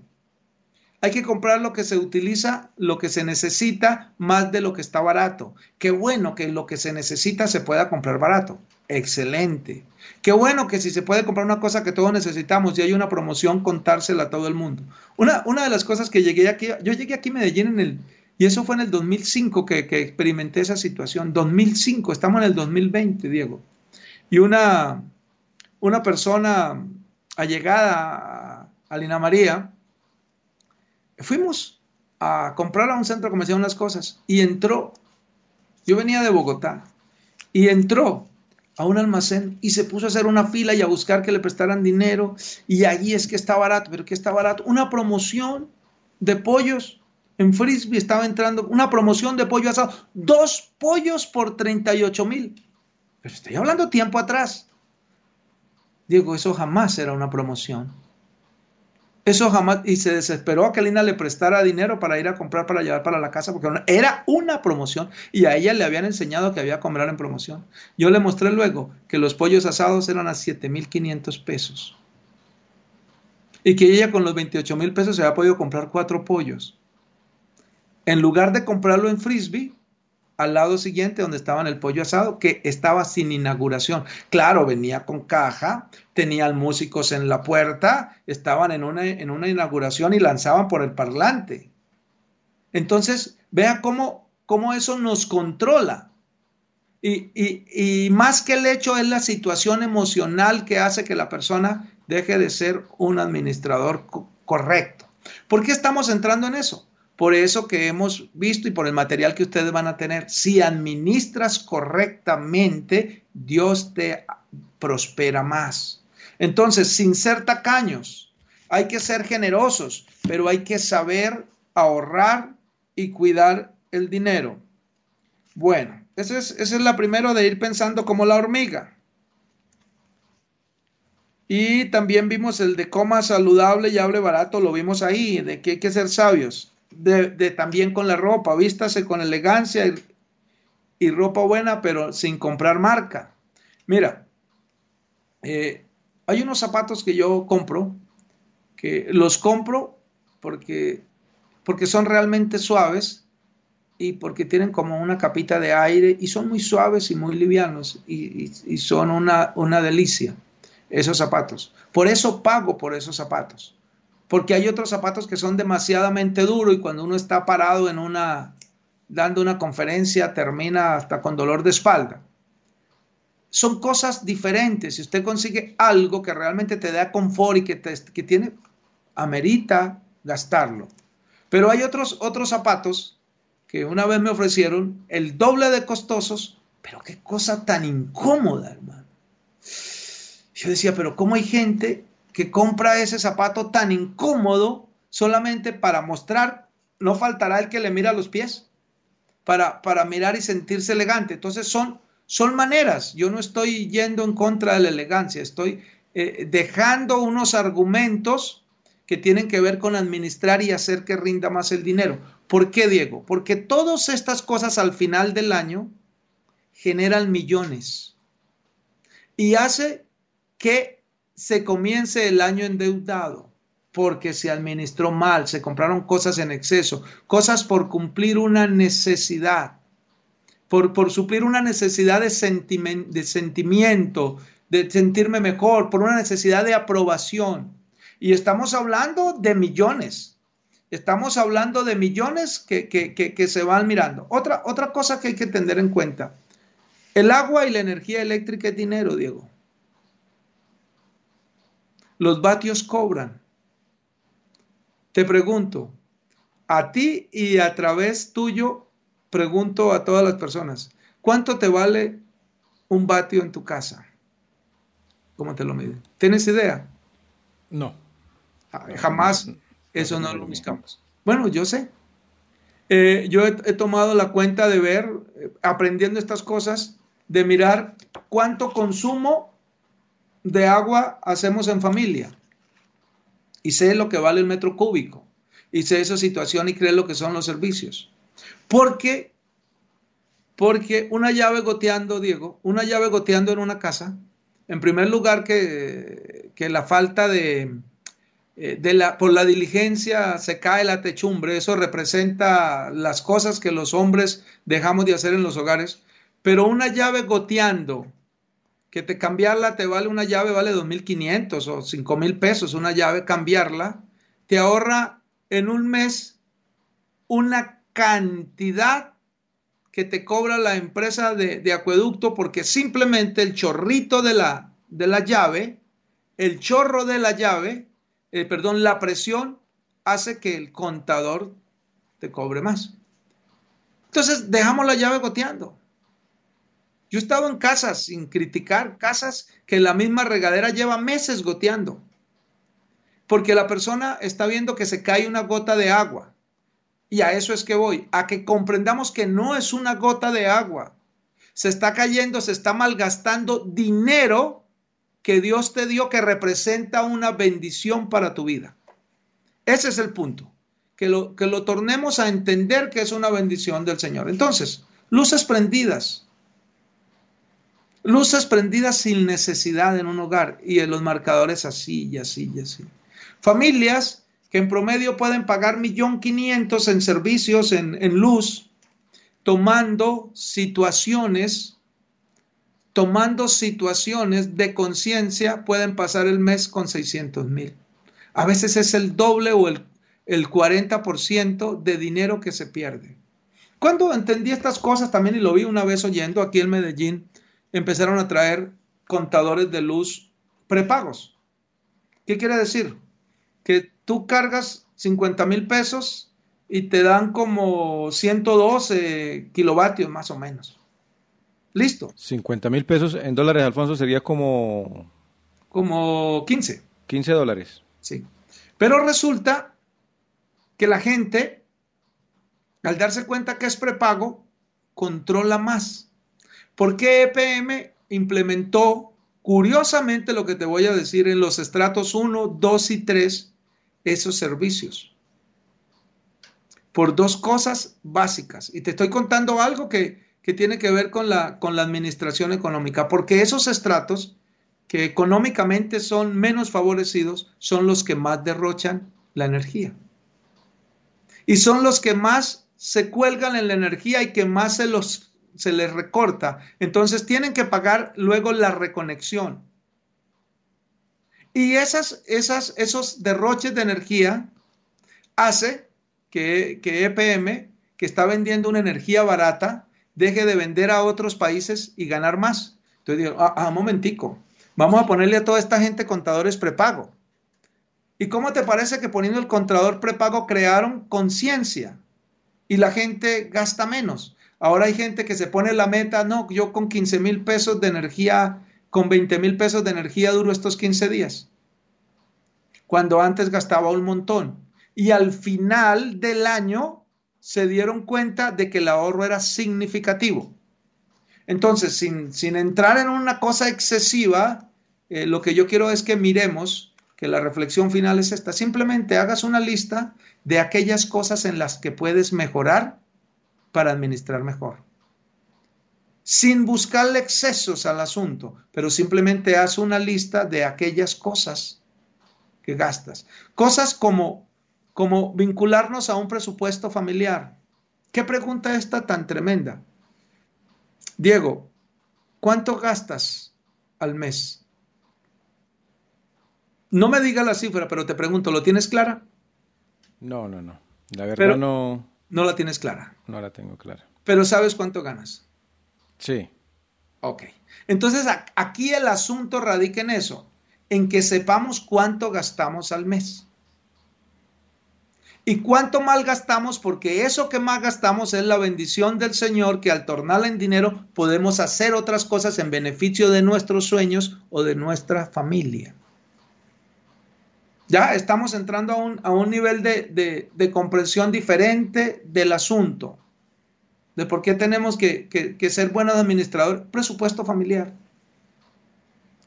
Hay que comprar lo que se utiliza, lo que se necesita, más de lo que está barato. Qué bueno que lo que se necesita se pueda comprar barato. Excelente. Qué bueno que si se puede comprar una cosa que todos necesitamos y hay una promoción, contársela a todo el mundo. Una, una de las cosas que llegué aquí, yo llegué aquí a Medellín en el, y eso fue en el 2005 que, que experimenté esa situación. 2005, estamos en el 2020, Diego. Y una, una persona allegada a Lina María, fuimos a comprar a un centro comercial unas cosas y entró, yo venía de Bogotá, y entró a un almacén y se puso a hacer una fila y a buscar que le prestaran dinero y allí es que está barato, pero que está barato, una promoción de pollos en Frisbee estaba entrando una promoción de pollo asado, dos pollos por 38 mil. Pero estoy hablando tiempo atrás. Digo, eso jamás era una promoción. Eso jamás, y se desesperó a que Lina le prestara dinero para ir a comprar para llevar para la casa, porque era una promoción y a ella le habían enseñado que había que comprar en promoción. Yo le mostré luego que los pollos asados eran a 7.500 pesos y que ella con los 28 mil pesos se había podido comprar cuatro pollos. En lugar de comprarlo en Frisbee, al lado siguiente donde estaban el pollo asado, que estaba sin inauguración. Claro, venía con caja, tenían músicos en la puerta, estaban en una, en una inauguración y lanzaban por el parlante. Entonces, vea cómo, cómo eso nos controla. Y, y, más que el hecho es la situación emocional que hace que la persona deje de ser un administrador correcto. ¿Por qué estamos entrando en eso? Por eso que hemos visto y por el material que ustedes van a tener. Si administras correctamente, Dios te prospera más. Entonces, sin ser tacaños, hay que ser generosos, pero hay que saber ahorrar y cuidar el dinero. Bueno, esa es, esa es la primera de ir pensando como la hormiga. Y también vimos el de coma saludable y hable barato, lo vimos ahí, de que hay que ser sabios de, también con la ropa, vístase con elegancia y, ropa buena, pero sin comprar marca. Mira, eh, hay unos zapatos que yo compro, que los compro porque, porque son realmente suaves y porque tienen como una capita de aire y son muy suaves y muy livianos y, y son una, una delicia esos zapatos. Por eso pago por esos zapatos porque hay otros zapatos que son demasiadamente duros y cuando uno está parado en una, dando una conferencia, termina hasta con dolor de espalda. Son cosas diferentes. Si usted consigue algo que realmente te da confort y que, que tiene, amerita gastarlo. Pero hay otros, otros zapatos que una vez me ofrecieron el doble de costosos, pero qué cosa tan incómoda, hermano. Yo decía, pero ¿cómo hay gente que compra ese zapato tan incómodo solamente para mostrar, no faltará el que le mira los pies, para, para mirar y sentirse elegante. Entonces son, son maneras, yo no estoy yendo en contra de la elegancia, estoy eh, dejando unos argumentos que tienen que ver con administrar y hacer que rinda más el dinero. ¿Por qué, Diego? Porque todas estas cosas al final del año generan millones y hace que se comience el año endeudado. porque se administró mal, se compraron cosas en exceso, cosas por cumplir una necesidad, por, por suplir una necesidad de, de sentimiento, de sentirme mejor, por una necesidad de aprobación. Y estamos hablando de millones. Estamos hablando de millones que, que, que, se van mirando. Otra, otra cosa que hay que tener en cuenta. El agua y la energía eléctrica es dinero, Diego. Los vatios cobran. Te pregunto, a ti y a través tuyo, pregunto a todas las personas, ¿cuánto te vale un vatio en tu casa? ¿Cómo te lo miden? ¿Tienes idea? No. Jamás eso no lo buscamos. Bueno, yo sé. Eh, yo he, tomado la cuenta de ver, eh, aprendiendo estas cosas, de mirar cuánto consumo de agua hacemos en familia. Y sé lo que vale el metro cúbico. Y sé esa situación y creo lo que son los servicios. Porque, porque una llave goteando, Diego, una llave goteando en una casa, en primer lugar que, que la falta de, eh, de la, por la diligencia se cae la techumbre, eso representa las cosas que los hombres dejamos de hacer en los hogares, pero una llave goteando, que te cambiarla te vale una llave, vale 2.500 o 5.000 pesos, una llave, cambiarla, te ahorra en un mes una cantidad que te cobra la empresa de, acueducto porque simplemente el chorrito de la, de la llave, el chorro de la llave, eh, perdón, la presión hace que el contador te cobre más. Entonces dejamos la llave goteando. Yo he estado en casas, sin criticar, casas que la misma regadera lleva meses goteando. Porque la persona está viendo que se cae una gota de agua. Y a eso es que voy, a que comprendamos que no es una gota de agua. Se está cayendo, se está malgastando dinero que Dios te dio que representa una bendición para tu vida. Ese es el punto, que lo, que lo tornemos a entender que es una bendición del Señor. Entonces, luces prendidas. Luces prendidas sin necesidad en un hogar y en los marcadores así y así y así. Familias que en promedio pueden pagar millón quinientos en servicios, en, luz, tomando situaciones, tomando situaciones de conciencia, pueden pasar el mes con 600 mil. A veces es el doble o el, el 40% de dinero que se pierde. Cuando entendí estas cosas también y lo vi una vez oyendo aquí en Medellín, empezaron a traer contadores de luz prepagos. ¿Qué quiere decir? Que tú cargas 50 mil pesos y te dan como 112 kilovatios más o menos. Listo. 50 mil pesos en dólares, Alfonso, sería como... Como 15. 15 dólares. Sí. Pero resulta que la gente, al darse cuenta que es prepago, controla más. ¿Por qué EPM implementó, curiosamente lo que te voy a decir, en los estratos 1, 2 y 3, esos servicios. Por dos cosas básicas. Y te estoy contando algo que, tiene que ver con la, con la administración económica, porque esos estratos que económicamente son menos favorecidos son los que más derrochan la energía. Y son los que más se cuelgan en la energía y que más se, los, se les recorta. Entonces tienen que pagar luego la reconexión. Y esas, esas, esos derroches de energía hace que, que EPM, que está vendiendo una energía barata, deje de vender a otros países y ganar más. Entonces digo, ah, ah, momentico, vamos a ponerle a toda esta gente contadores prepago. ¿Y cómo te parece que poniendo el contador prepago crearon conciencia y la gente gasta menos? Ahora hay gente que se pone la meta, no, yo con 15 mil pesos de energía con 20 mil pesos de energía duro estos 15 días, cuando antes gastaba un montón. Y al final del año se dieron cuenta de que el ahorro era significativo. Entonces, sin, entrar en una cosa excesiva, eh, lo que yo quiero es que miremos que la reflexión final es esta. Simplemente hagas una lista de aquellas cosas en las que puedes mejorar para administrar mejor sin buscarle excesos al asunto, pero simplemente haz una lista de aquellas cosas que gastas. Cosas como, como vincularnos a un presupuesto familiar. ¿Qué pregunta esta tan tremenda? Diego, ¿cuánto gastas al mes? No me diga la cifra, pero te pregunto, ¿lo tienes clara? No, no, no. La verdad no. No la tienes clara. No la tengo clara. Pero ¿sabes cuánto ganas? Sí. Ok. Entonces aquí el asunto radica en eso, en que sepamos cuánto gastamos al mes. ¿Y cuánto mal gastamos? Porque eso que más gastamos es la bendición del Señor, que al tornarla en dinero podemos hacer otras cosas en beneficio de nuestros sueños o de nuestra familia. Ya estamos entrando a un, nivel de, comprensión diferente del asunto, de por qué tenemos que, ser buenos administradores. Presupuesto familiar.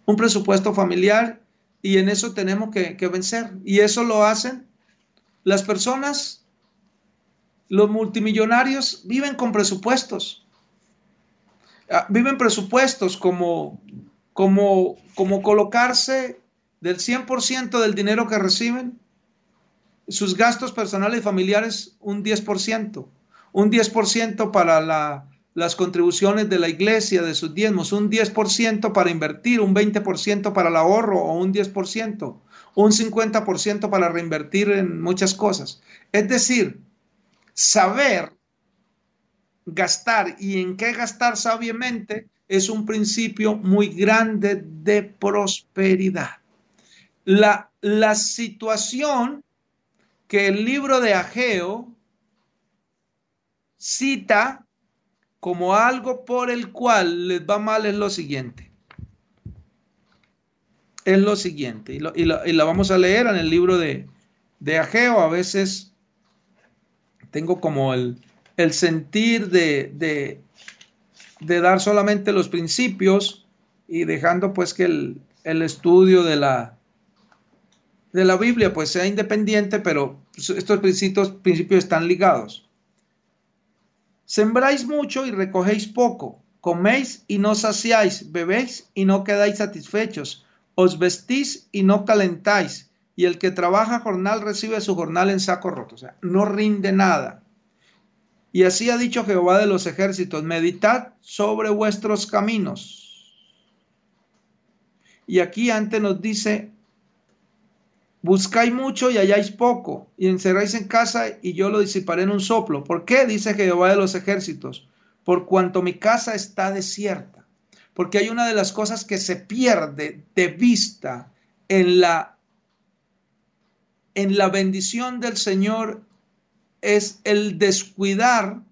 Un presupuesto familiar y en eso tenemos que, que vencer. Y eso lo hacen las personas, los multimillonarios viven con presupuestos. Ah, viven presupuestos como, como, como colocarse del 100% del dinero que reciben, sus gastos personales y familiares un 10%, un 10% para las contribuciones de la iglesia, de sus diezmos, un 10% para invertir, un 20% para el ahorro o un 10%, un 50% para reinvertir en muchas cosas. Es decir, saber gastar y en qué gastar sabiamente es un principio muy grande de prosperidad la, la situación que el libro de Ageo cita como algo por el cual les va mal es lo siguiente. Es lo siguiente, y, la vamos a leer en el libro de, de Ageo. A veces tengo como el, el sentir de, de, de, dar solamente los principios y dejando pues que el, el estudio de la, de la Biblia pues sea independiente, pero estos principios, principios están ligados. Sembráis mucho y recogéis poco, coméis y no saciáis, bebéis y no quedáis satisfechos, os vestís y no calentáis, y el que trabaja jornal recibe su jornal en saco roto, o sea, no rinde nada. Y así ha dicho Jehová de los ejércitos, meditad sobre vuestros caminos. Y aquí antes nos dice, Buscáis mucho y halláis poco, y encerráis en casa y yo lo disiparé en un soplo. ¿Por qué? Dice Jehová de los ejércitos. Por cuanto mi casa está desierta. Porque hay una de las cosas que se pierde de vista en la, en la bendición del Señor es el descuidar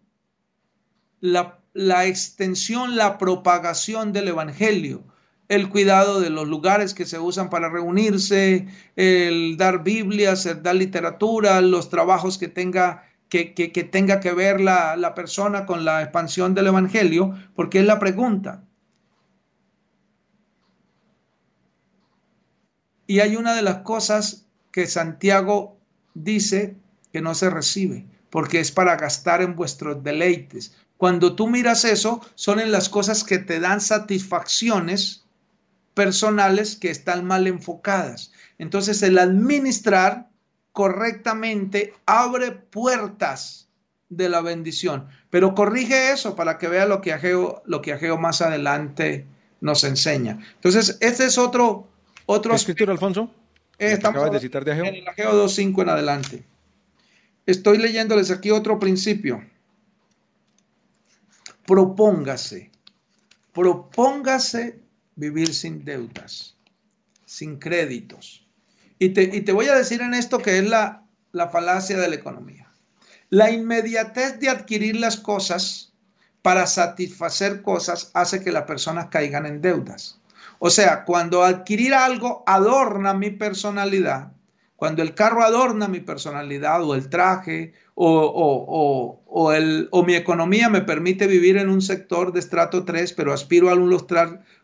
la, la extensión, la propagación del Evangelio el cuidado de los lugares que se usan para reunirse, el dar Biblias, el dar literatura, los trabajos que tenga que, tenga que ver la, la persona con la expansión del Evangelio, porque es la pregunta. Y hay una de las cosas que Santiago dice que no se recibe, porque es para gastar en vuestros deleites. Cuando tú miras eso, son en las cosas que te dan satisfacciones personales que están mal enfocadas. Entonces el administrar correctamente abre puertas de la bendición. Pero corrige eso para que vea lo que Ageo, lo que Ageo más adelante nos enseña. Entonces, este es otro... otro ¿Qué escritura, Alfonso? Eh, estamos de citar de Ageo? En el Ageo 2.5 en adelante. Estoy leyéndoles aquí otro principio. Propóngase. Propóngase vivir sin deudas, sin créditos. Y te, voy a decir en esto que es la, la falacia de la economía. La inmediatez de adquirir las cosas para satisfacer cosas hace que las personas caigan en deudas. O sea, cuando adquirir algo adorna mi personalidad, cuando el carro adorna mi personalidad o el traje o, o, el, o mi economía me permite vivir en un sector de estrato 3, pero aspiro a un,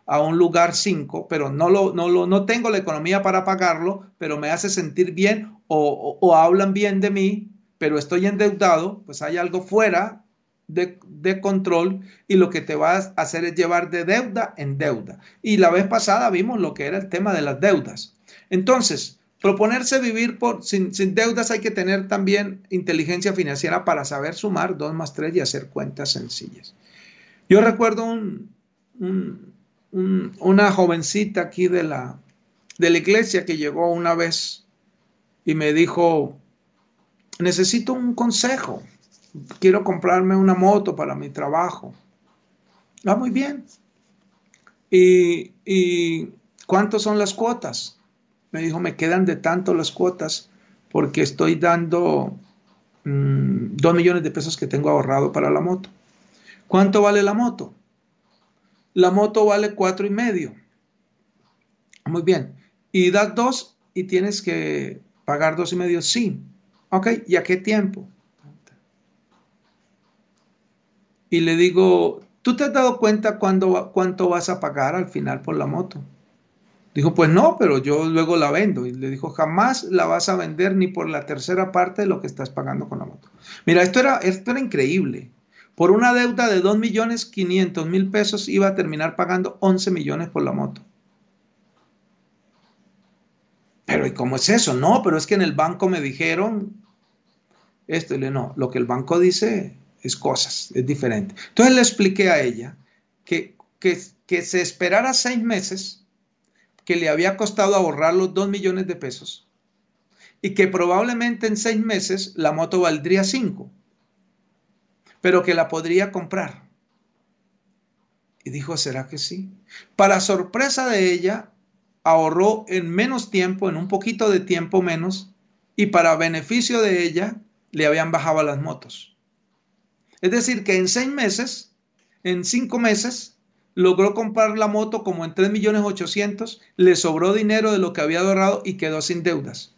a un lugar 5, pero no, lo, no, lo, no tengo la economía para pagarlo, pero me hace sentir bien o, hablan bien de mí, pero estoy endeudado, pues hay algo fuera de, de, control y lo que te va a hacer es llevar de deuda en deuda. Y la vez pasada vimos lo que era el tema de las deudas. Entonces, proponerse vivir por, sin, deudas hay que tener también inteligencia financiera para saber sumar 2 más 3 y hacer cuentas sencillas. Yo recuerdo una jovencita aquí de la, de la iglesia que llegó una vez y me dijo, necesito un consejo, quiero comprarme una moto para mi trabajo. Va muy bien. ¿Y, y cuántos son las cuotas? Me dijo, me quedan de tanto las cuotas porque estoy dando mm, dos millones de pesos que tengo ahorrado para la moto. ¿Cuánto vale la moto? La moto vale cuatro y medio. Muy bien. ¿Y das dos y tienes que pagar dos y medio? Sí. Ok, ¿y a qué tiempo? Y le digo, ¿tú te has dado cuenta cuánto vas a pagar al final por la moto? Dijo, pues no, pero yo luego la vendo. Y le dijo, jamás la vas a vender ni por la tercera parte de lo que estás pagando con la moto. Mira, esto era, esto era increíble. Por una deuda de 2 millones 500 mil pesos iba a terminar pagando 11 millones por la moto. Pero ¿y cómo es eso? No, pero es que en el banco me dijeron esto. Y le no, lo que el banco dice es cosas, es diferente. Entonces le expliqué a ella que, que, que se esperara seis meses, que le había costado ahorrar los 2 millones de pesos y que probablemente en seis meses la moto valdría 5, pero que la podría comprar. Y dijo, ¿será que sí? Para sorpresa de ella, ahorró en menos tiempo, en un poquito de tiempo menos, y para beneficio de ella, le habían bajado las motos. Es decir, que en seis meses, en cinco meses, logró comprar la moto como en 3 millones 800, le sobró dinero de lo que había ahorrado y quedó sin deudas.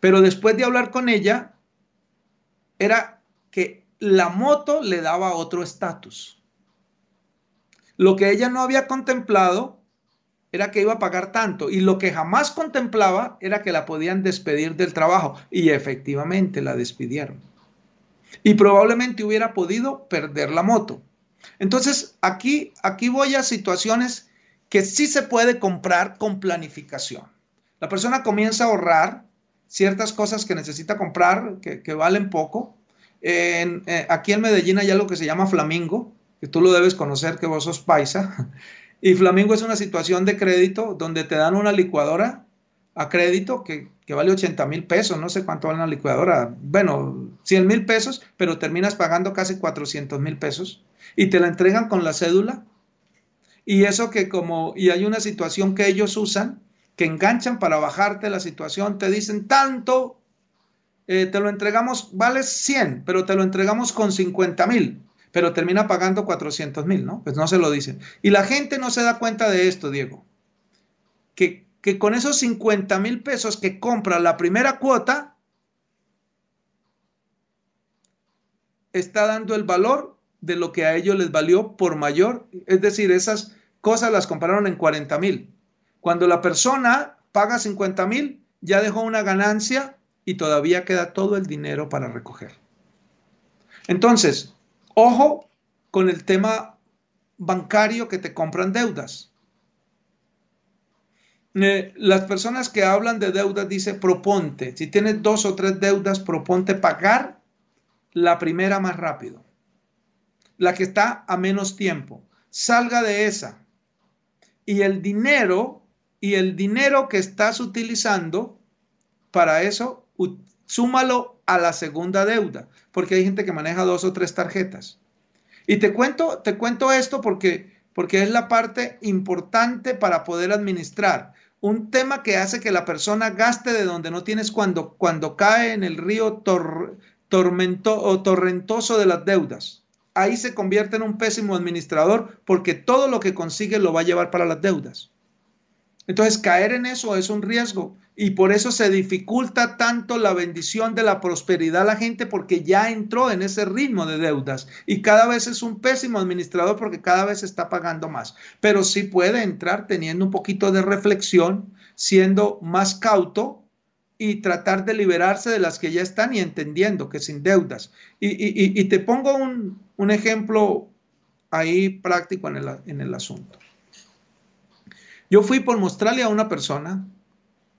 Pero después de hablar con ella, era que la moto le daba otro estatus. Lo que ella no había contemplado era que iba a pagar tanto y lo que jamás contemplaba era que la podían despedir del trabajo y efectivamente la despidieron. Y probablemente hubiera podido perder la moto. Entonces, aquí, aquí voy a situaciones que sí se puede comprar con planificación. La persona comienza a ahorrar ciertas cosas que necesita comprar, que, valen poco. Eh, aquí en Medellín hay algo que se llama Flamingo, que tú lo debes conocer, que vos sos paisa. Y Flamingo es una situación de crédito donde te dan una licuadora a crédito que, vale 80 mil pesos, no sé cuánto vale una licuadora, bueno, 100 mil pesos, pero terminas pagando casi 400 mil pesos y te la entregan con la cédula. Y eso que como, y hay una situación que ellos usan, que enganchan para bajarte la situación, te dicen tanto, eh, te lo entregamos, vale 100, pero te lo entregamos con 50 mil pero termina pagando 400 mil, ¿no? Pues no se lo dicen. Y la gente no se da cuenta de esto, Diego. Que, que con esos 50 mil pesos que compra la primera cuota, está dando el valor de lo que a ellos les valió por mayor. Es decir, esas cosas las compraron en 40 mil. Cuando la persona paga 50 mil, ya dejó una ganancia y todavía queda todo el dinero para recoger. Entonces, Ojo con el tema bancario que te compran deudas. Eh, las personas que hablan de deudas dice proponte, si tienes dos o tres deudas, proponte pagar la primera más rápido, la que está a menos tiempo. Salga de esa. Y el dinero, y el dinero que estás utilizando para eso, súmalo a la segunda deuda, porque hay gente que maneja dos o tres tarjetas. Y te cuento, te cuento esto porque, porque es la parte importante para poder administrar. Un tema que hace que la persona gaste de donde no tienes cuando, cuando cae en el río tormento, o torrentoso de las deudas. Ahí se convierte en un pésimo administrador porque todo lo que consigue lo va a llevar para las deudas. Entonces, caer en eso es un riesgo y por eso se dificulta tanto la bendición de la prosperidad a la gente porque ya entró en ese ritmo de deudas y cada vez es un pésimo administrador porque cada vez está pagando más. Pero sí puede entrar teniendo un poquito de reflexión, siendo más cauto y tratar de liberarse de las que ya están y entendiendo que sin deudas. Y, te pongo un, ejemplo ahí práctico en el asunto. Yo fui por mostrarle a una persona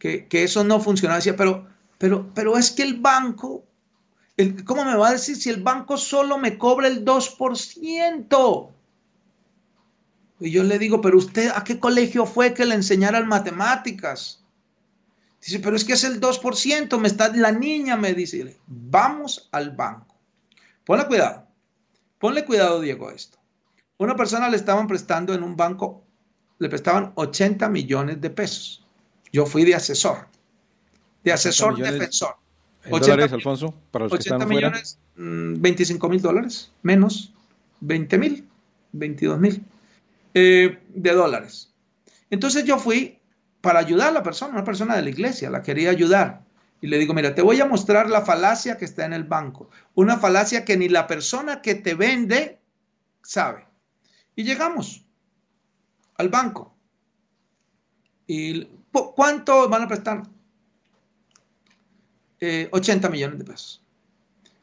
que, eso no funcionaba. Decía, pero, pero, pero es que el banco, el, ¿cómo me va a decir si el banco solo me cobra el 2%? Y yo le digo, pero usted, ¿a qué colegio fue que le enseñaran matemáticas? Dice, pero es que es el 2%, me está, la niña me dice, vamos al banco. Ponle cuidado, ponle cuidado, Diego, a esto. Una persona le estaban prestando en un banco, le prestaban 80 millones de pesos. Yo fui de asesor, de asesor defensor. ¿En dólares, Alfonso? Para los 80 que están millones, 25 mm, mil dólares, menos 20 mil, 22 mil eh, de dólares. Entonces yo fui para ayudar a la persona, una persona de la iglesia, la quería ayudar. Y le digo, mira, te voy a mostrar la falacia que está en el banco. Una falacia que ni la persona que te vende sabe. Y llegamos al banco. ¿Y cuánto van a prestar? 80 eh, millones de pesos.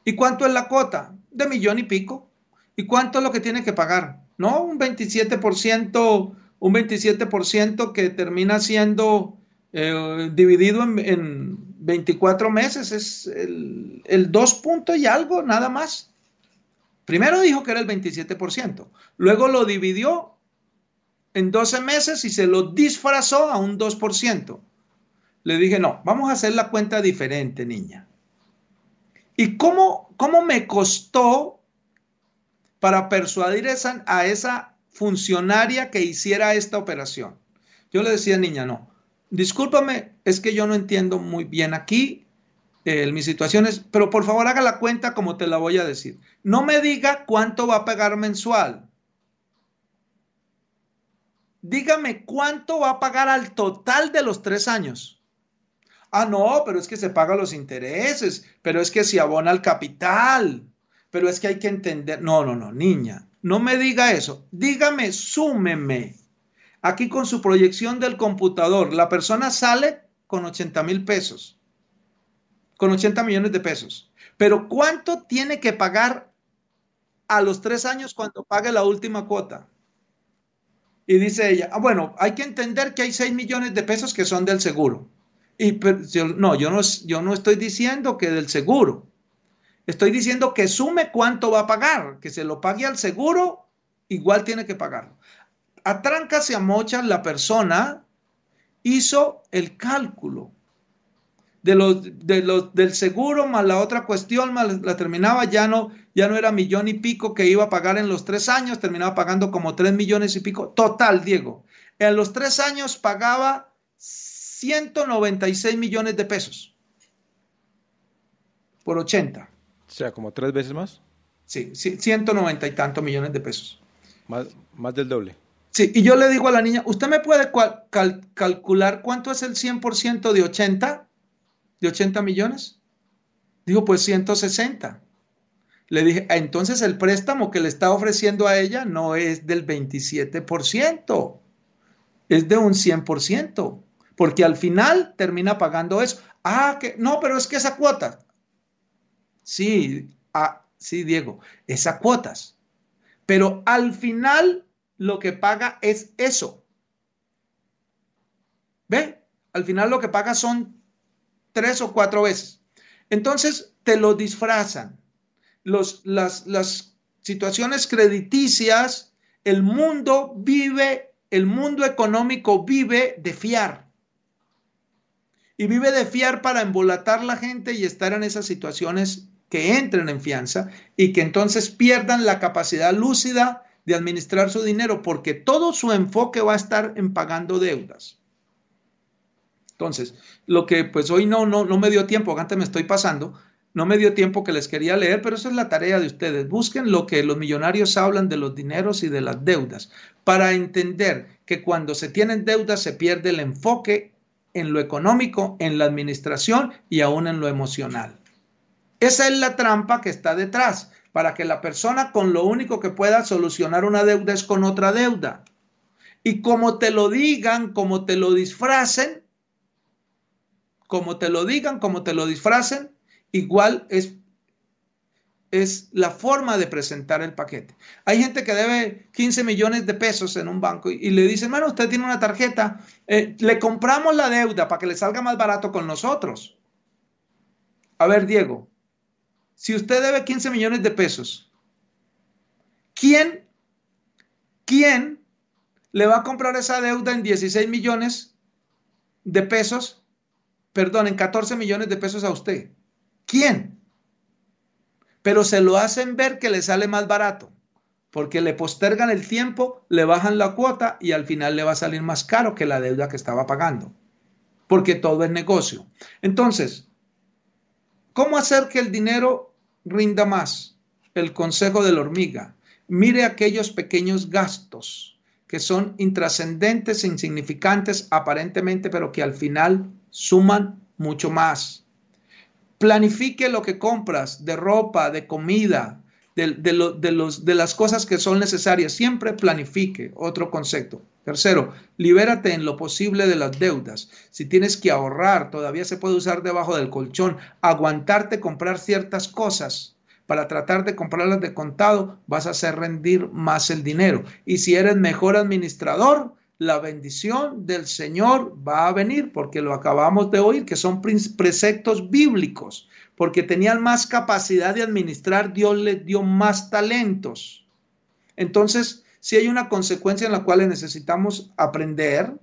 ¿Y cuánto es la cuota? De millón y pico. ¿Y cuánto es lo que tiene que pagar? No, un 27%, un 27% que termina siendo eh, dividido en, 24 meses. Es el, el 2 puntos y algo, nada más. Primero dijo que era el 27%, luego lo dividió en 12 meses y se lo disfrazó a un 2%. Le dije, no, vamos a hacer la cuenta diferente, niña. ¿Y cómo, cómo me costó para persuadir a esa funcionaria que hiciera esta operación? Yo le decía, niña, no, discúlpame, es que yo no entiendo muy bien aquí, eh, mis situaciones, pero por favor haga la cuenta como te la voy a decir. No me diga cuánto va a pagar mensual. Dígame cuánto va a pagar al total de los tres años. Ah, no, pero es que se paga los intereses, pero es que se abona el capital, pero es que hay que entender. No, no, no, niña, no me diga eso. Dígame, súmeme. Aquí con su proyección del computador, la persona sale con 80 mil pesos con 80 millones de pesos. Pero ¿cuánto tiene que pagar a los tres años cuando pague la última cuota? Y dice ella, ah, bueno, hay que entender que hay 6 millones de pesos que son del seguro. Y no, yo no, estoy diciendo que del seguro. Estoy diciendo que sume cuánto va a pagar, que se lo pague al seguro, igual tiene que pagarlo. A trancas y a mochas la persona hizo el cálculo de los, de los, del seguro más la otra cuestión, más la terminaba, ya no, ya no era millón y pico que iba a pagar en los tres años, terminaba pagando como tres millones y pico. Total, Diego. En los tres años pagaba 196 millones de pesos por 80. O sea, como tres veces más. Sí, sí 190 y tantos millones de pesos. Más, más del doble. Sí, y yo le digo a la niña, ¿usted me puede calcular cuánto es el 100% de 80? De 80 millones? Digo, pues 160. Le dije, ah, entonces el préstamo que le está ofreciendo a ella no es del 27%, es de un 100%, porque al final termina pagando eso. Ah, que no, pero es que esa cuota. Sí, ah, sí, Diego, esa cuotas. Pero al final lo que paga es eso. ¿Ve? Al final lo que paga son tres o cuatro veces. Entonces te lo disfrazan. Las, las situaciones crediticias, el mundo vive, el mundo económico vive de fiar. Y vive de fiar para embolatar la gente y estar en esas situaciones que entren en fianza y que entonces pierdan la capacidad lúcida de administrar su dinero porque todo su enfoque va a estar en pagando deudas. Entonces, lo que pues hoy no, no, no me dio tiempo, antes me estoy pasando, no me dio tiempo que les quería leer, pero esa es la tarea de ustedes. Busquen lo que los millonarios hablan de los dineros y de las deudas, para entender que cuando se tienen deudas se pierde el enfoque en lo económico, en la administración y aún en lo emocional. Esa es la trampa que está detrás, para que la persona con lo único que pueda solucionar una deuda es con otra deuda. Y como te lo digan, como te lo disfracen, como te lo digan, como te lo disfracen, igual es, es la forma de presentar el paquete. Hay gente que debe 15 millones de pesos en un banco y, le dicen, bueno, usted tiene una tarjeta, eh, le compramos la deuda para que le salga más barato con nosotros. A ver, Diego, si usted debe 15 millones de pesos, ¿quién, quién le va a comprar esa deuda en 16 millones de pesos? Perdón, en 14 millones de pesos a usted. ¿Quién? pero se lo hacen ver que le sale más barato, porque le postergan el tiempo, le bajan la cuota y al final le va a salir más caro que la deuda que estaba pagando, porque todo es negocio. Entonces, ¿cómo hacer que el dinero rinda más? El consejo de la hormiga. Mire aquellos pequeños gastos que son intrascendentes, insignificantes aparentemente, pero que al final suman mucho más. Planifique lo que compras de ropa, de comida, de, los, de las cosas que son necesarias. Siempre planifique. Otro concepto. Tercero, libérate en lo posible de las deudas. Si tienes que ahorrar, todavía se puede usar debajo del colchón. Aguantarte comprar ciertas cosas para tratar de comprarlas de contado, vas a hacer rendir más el dinero. Y si eres mejor administrador, la bendición del Señor va a venir, porque lo acabamos de oír, que son preceptos bíblicos, porque tenían más capacidad de administrar, Dios les dio más talentos. Entonces, si hay una consecuencia en la cual necesitamos aprender,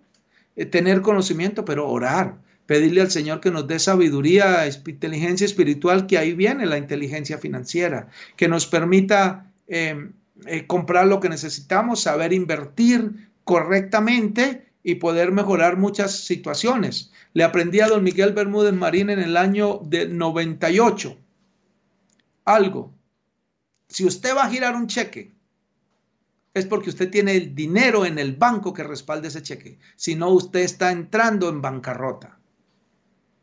eh, tener conocimiento, pero orar, pedirle al Señor que nos dé sabiduría, inteligencia espiritual, que ahí viene la inteligencia financiera, que nos permita em, eh, comprar lo que necesitamos, saber invertir, correctamente y poder mejorar muchas situaciones. Le aprendí a don Miguel Bermúdez Marín en el año de 98 algo. Si usted va a girar un cheque, es porque usted tiene el dinero en el banco que respalde ese cheque. Si no, usted está entrando en bancarrota.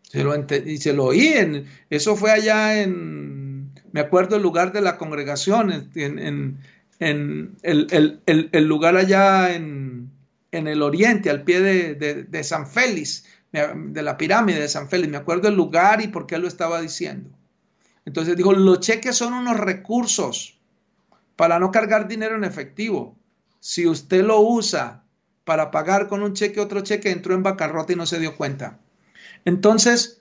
Se lo y se lo oí. En, eso fue allá en, me acuerdo el lugar de la congregación, en, en el, lugar allá en, el oriente, al pie de, San Félix, de la pirámide de San Félix. Me acuerdo el lugar y por qué lo estaba diciendo. Entonces dijo, los cheques son unos recursos para no cargar dinero en efectivo. Si usted lo usa para pagar con un cheque, otro cheque, entró en bancarrota y no se dio cuenta. Entonces,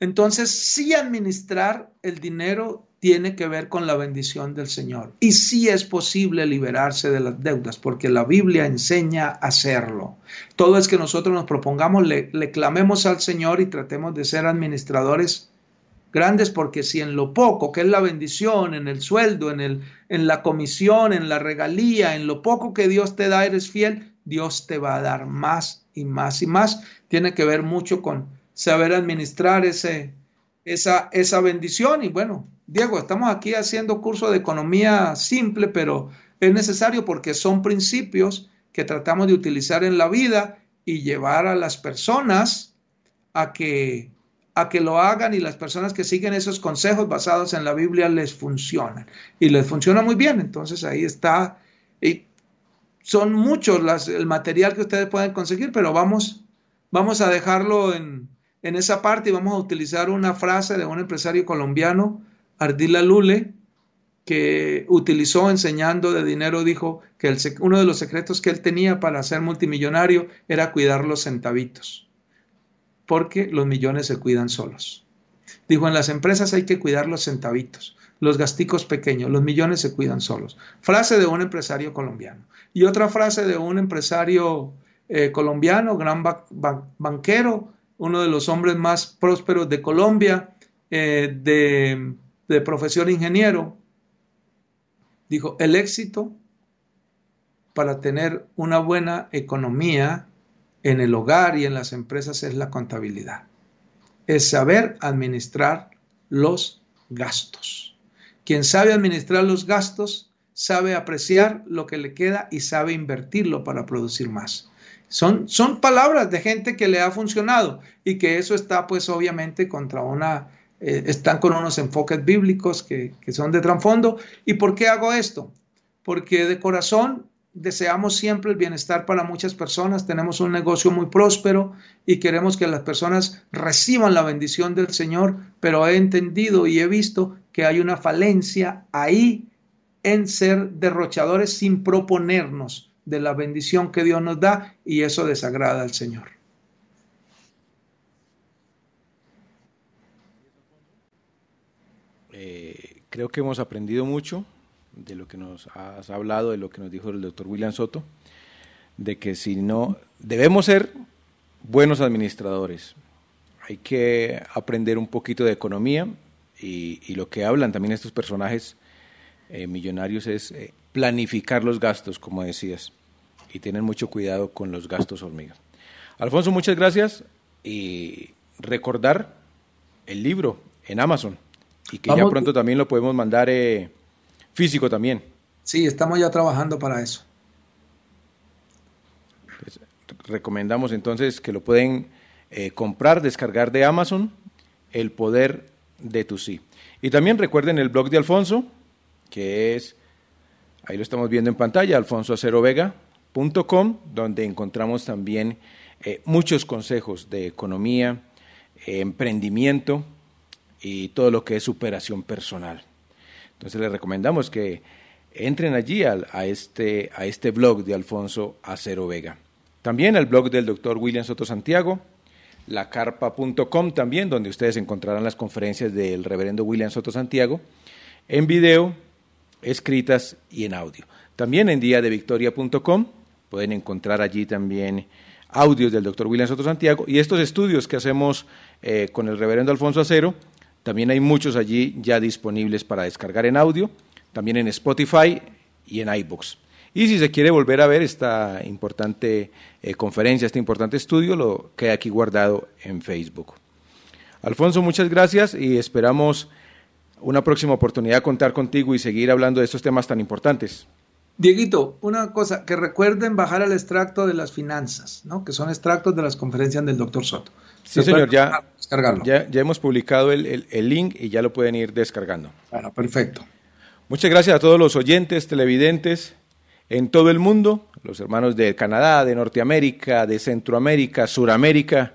entonces sí administrar el dinero tiene que ver con la bendición del Señor. Y sí es posible liberarse de las deudas, porque la Biblia enseña a hacerlo. Todo es que nosotros nos propongamos, le, clamemos al Señor y tratemos de ser administradores grandes, porque si en lo poco, que es la bendición, en el sueldo, en, el, en la comisión, en la regalía, en lo poco que Dios te da, eres fiel, Dios te va a dar más y más y más. Tiene que ver mucho con saber administrar ese, esa, esa bendición. Y bueno, Diego, estamos aquí haciendo curso de economía simple, pero es necesario porque son principios que tratamos de utilizar en la vida y llevar a las personas a que a que lo hagan y las personas que siguen esos consejos basados en la Biblia les funcionan. Y les funciona muy bien. Entonces ahí está. Y son muchos el material que ustedes pueden conseguir, pero vamos vamos a dejarlo en, en esa parte vamos a utilizar una frase de un empresario colombiano Ardila Lule, que utilizó enseñando de dinero, dijo que uno de los secretos que él tenía para ser multimillonario era cuidar los centavitos, porque los millones se cuidan solos. Dijo, en las empresas hay que cuidar los centavitos, los gasticos pequeños, los millones se cuidan solos. Frase de un empresario colombiano. Y otra frase de un empresario eh, colombiano, gran banquero, uno de los hombres más prósperos de Colombia, eh, de de profesión ingeniero, dijo, el éxito para tener una buena economía en el hogar y en las empresas es la contabilidad. Es saber administrar los gastos. Quien sabe administrar los gastos sabe apreciar lo que le queda y sabe invertirlo para producir más. Son, son palabras de gente que le ha funcionado y que eso está pues obviamente contra una eh, están con unos enfoques bíblicos que, que son de trasfondo. ¿Y por qué hago esto? Porque de corazón deseamos siempre el bienestar para muchas personas, tenemos un negocio muy próspero y queremos que las personas reciban la bendición del Señor, pero he entendido y he visto que hay una falencia ahí en ser derrochadores sin proponernos de la bendición que Dios nos da y eso desagrada al Señor. Eh, creo que hemos aprendido mucho de lo que nos has hablado, de lo que nos dijo el doctor William Soto, de que si no, debemos ser buenos administradores. Hay que aprender un poquito de economía y, lo que hablan también estos personajes eh, millonarios es eh, planificar los gastos, como decías, y tener mucho cuidado con los gastos hormiga. Alfonso, muchas gracias y recordar el libro en Amazon y que ya pronto también lo podemos mandar eh, físico también. Sí, estamos ya trabajando para eso. Pues, recomendamos entonces que lo pueden eh, comprar, descargar de Amazon, El Poder de tu Sí. Y también recuerden el blog de Alfonso, que es, ahí lo estamos viendo en pantalla, alfonsoacerovega.com, donde encontramos también eh, muchos consejos de economía, emprendimiento, y todo lo que es superación personal. Entonces les recomendamos que entren allí a, este, a este blog de Alfonso Acero Vega. También el blog del doctor William Soto Santiago, lacarpa.com también, donde ustedes encontrarán las conferencias del reverendo William Soto Santiago en video, escritas y en audio. También en diadevictoria.com pueden encontrar allí también audios del doctor William Soto Santiago y estos estudios que hacemos eh, con el reverendo Alfonso Acero también hay muchos allí ya disponibles para descargar en audio, también en Spotify y en iBooks. Y si se quiere volver a ver esta importante eh, conferencia, este importante estudio, lo queda aquí guardado en Facebook. Alfonso, muchas gracias y esperamos una próxima oportunidad contar contigo y seguir hablando de estos temas tan importantes. Dieguito, una cosa, que recuerden bajar el extracto de las finanzas, ¿no? que son extractos de las conferencias del doctor Soto. Sí, señor, ya, ya, ya, hemos publicado el, el, link y ya lo pueden ir descargando. Bueno, perfecto. Muchas gracias a todos los oyentes, televidentes en todo el mundo, los hermanos de Canadá, de Norteamérica, de Centroamérica, Suramérica,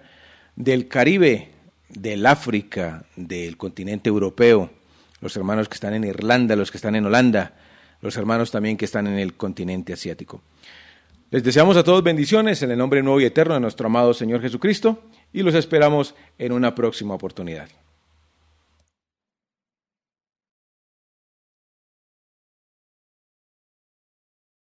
del Caribe, del África, del continente europeo, los hermanos que están en Irlanda, los que están en Holanda, los hermanos también que están en el continente asiático. Les deseamos a todos bendiciones en el nombre nuevo y eterno de nuestro amado Señor Jesucristo y los esperamos en una próxima oportunidad.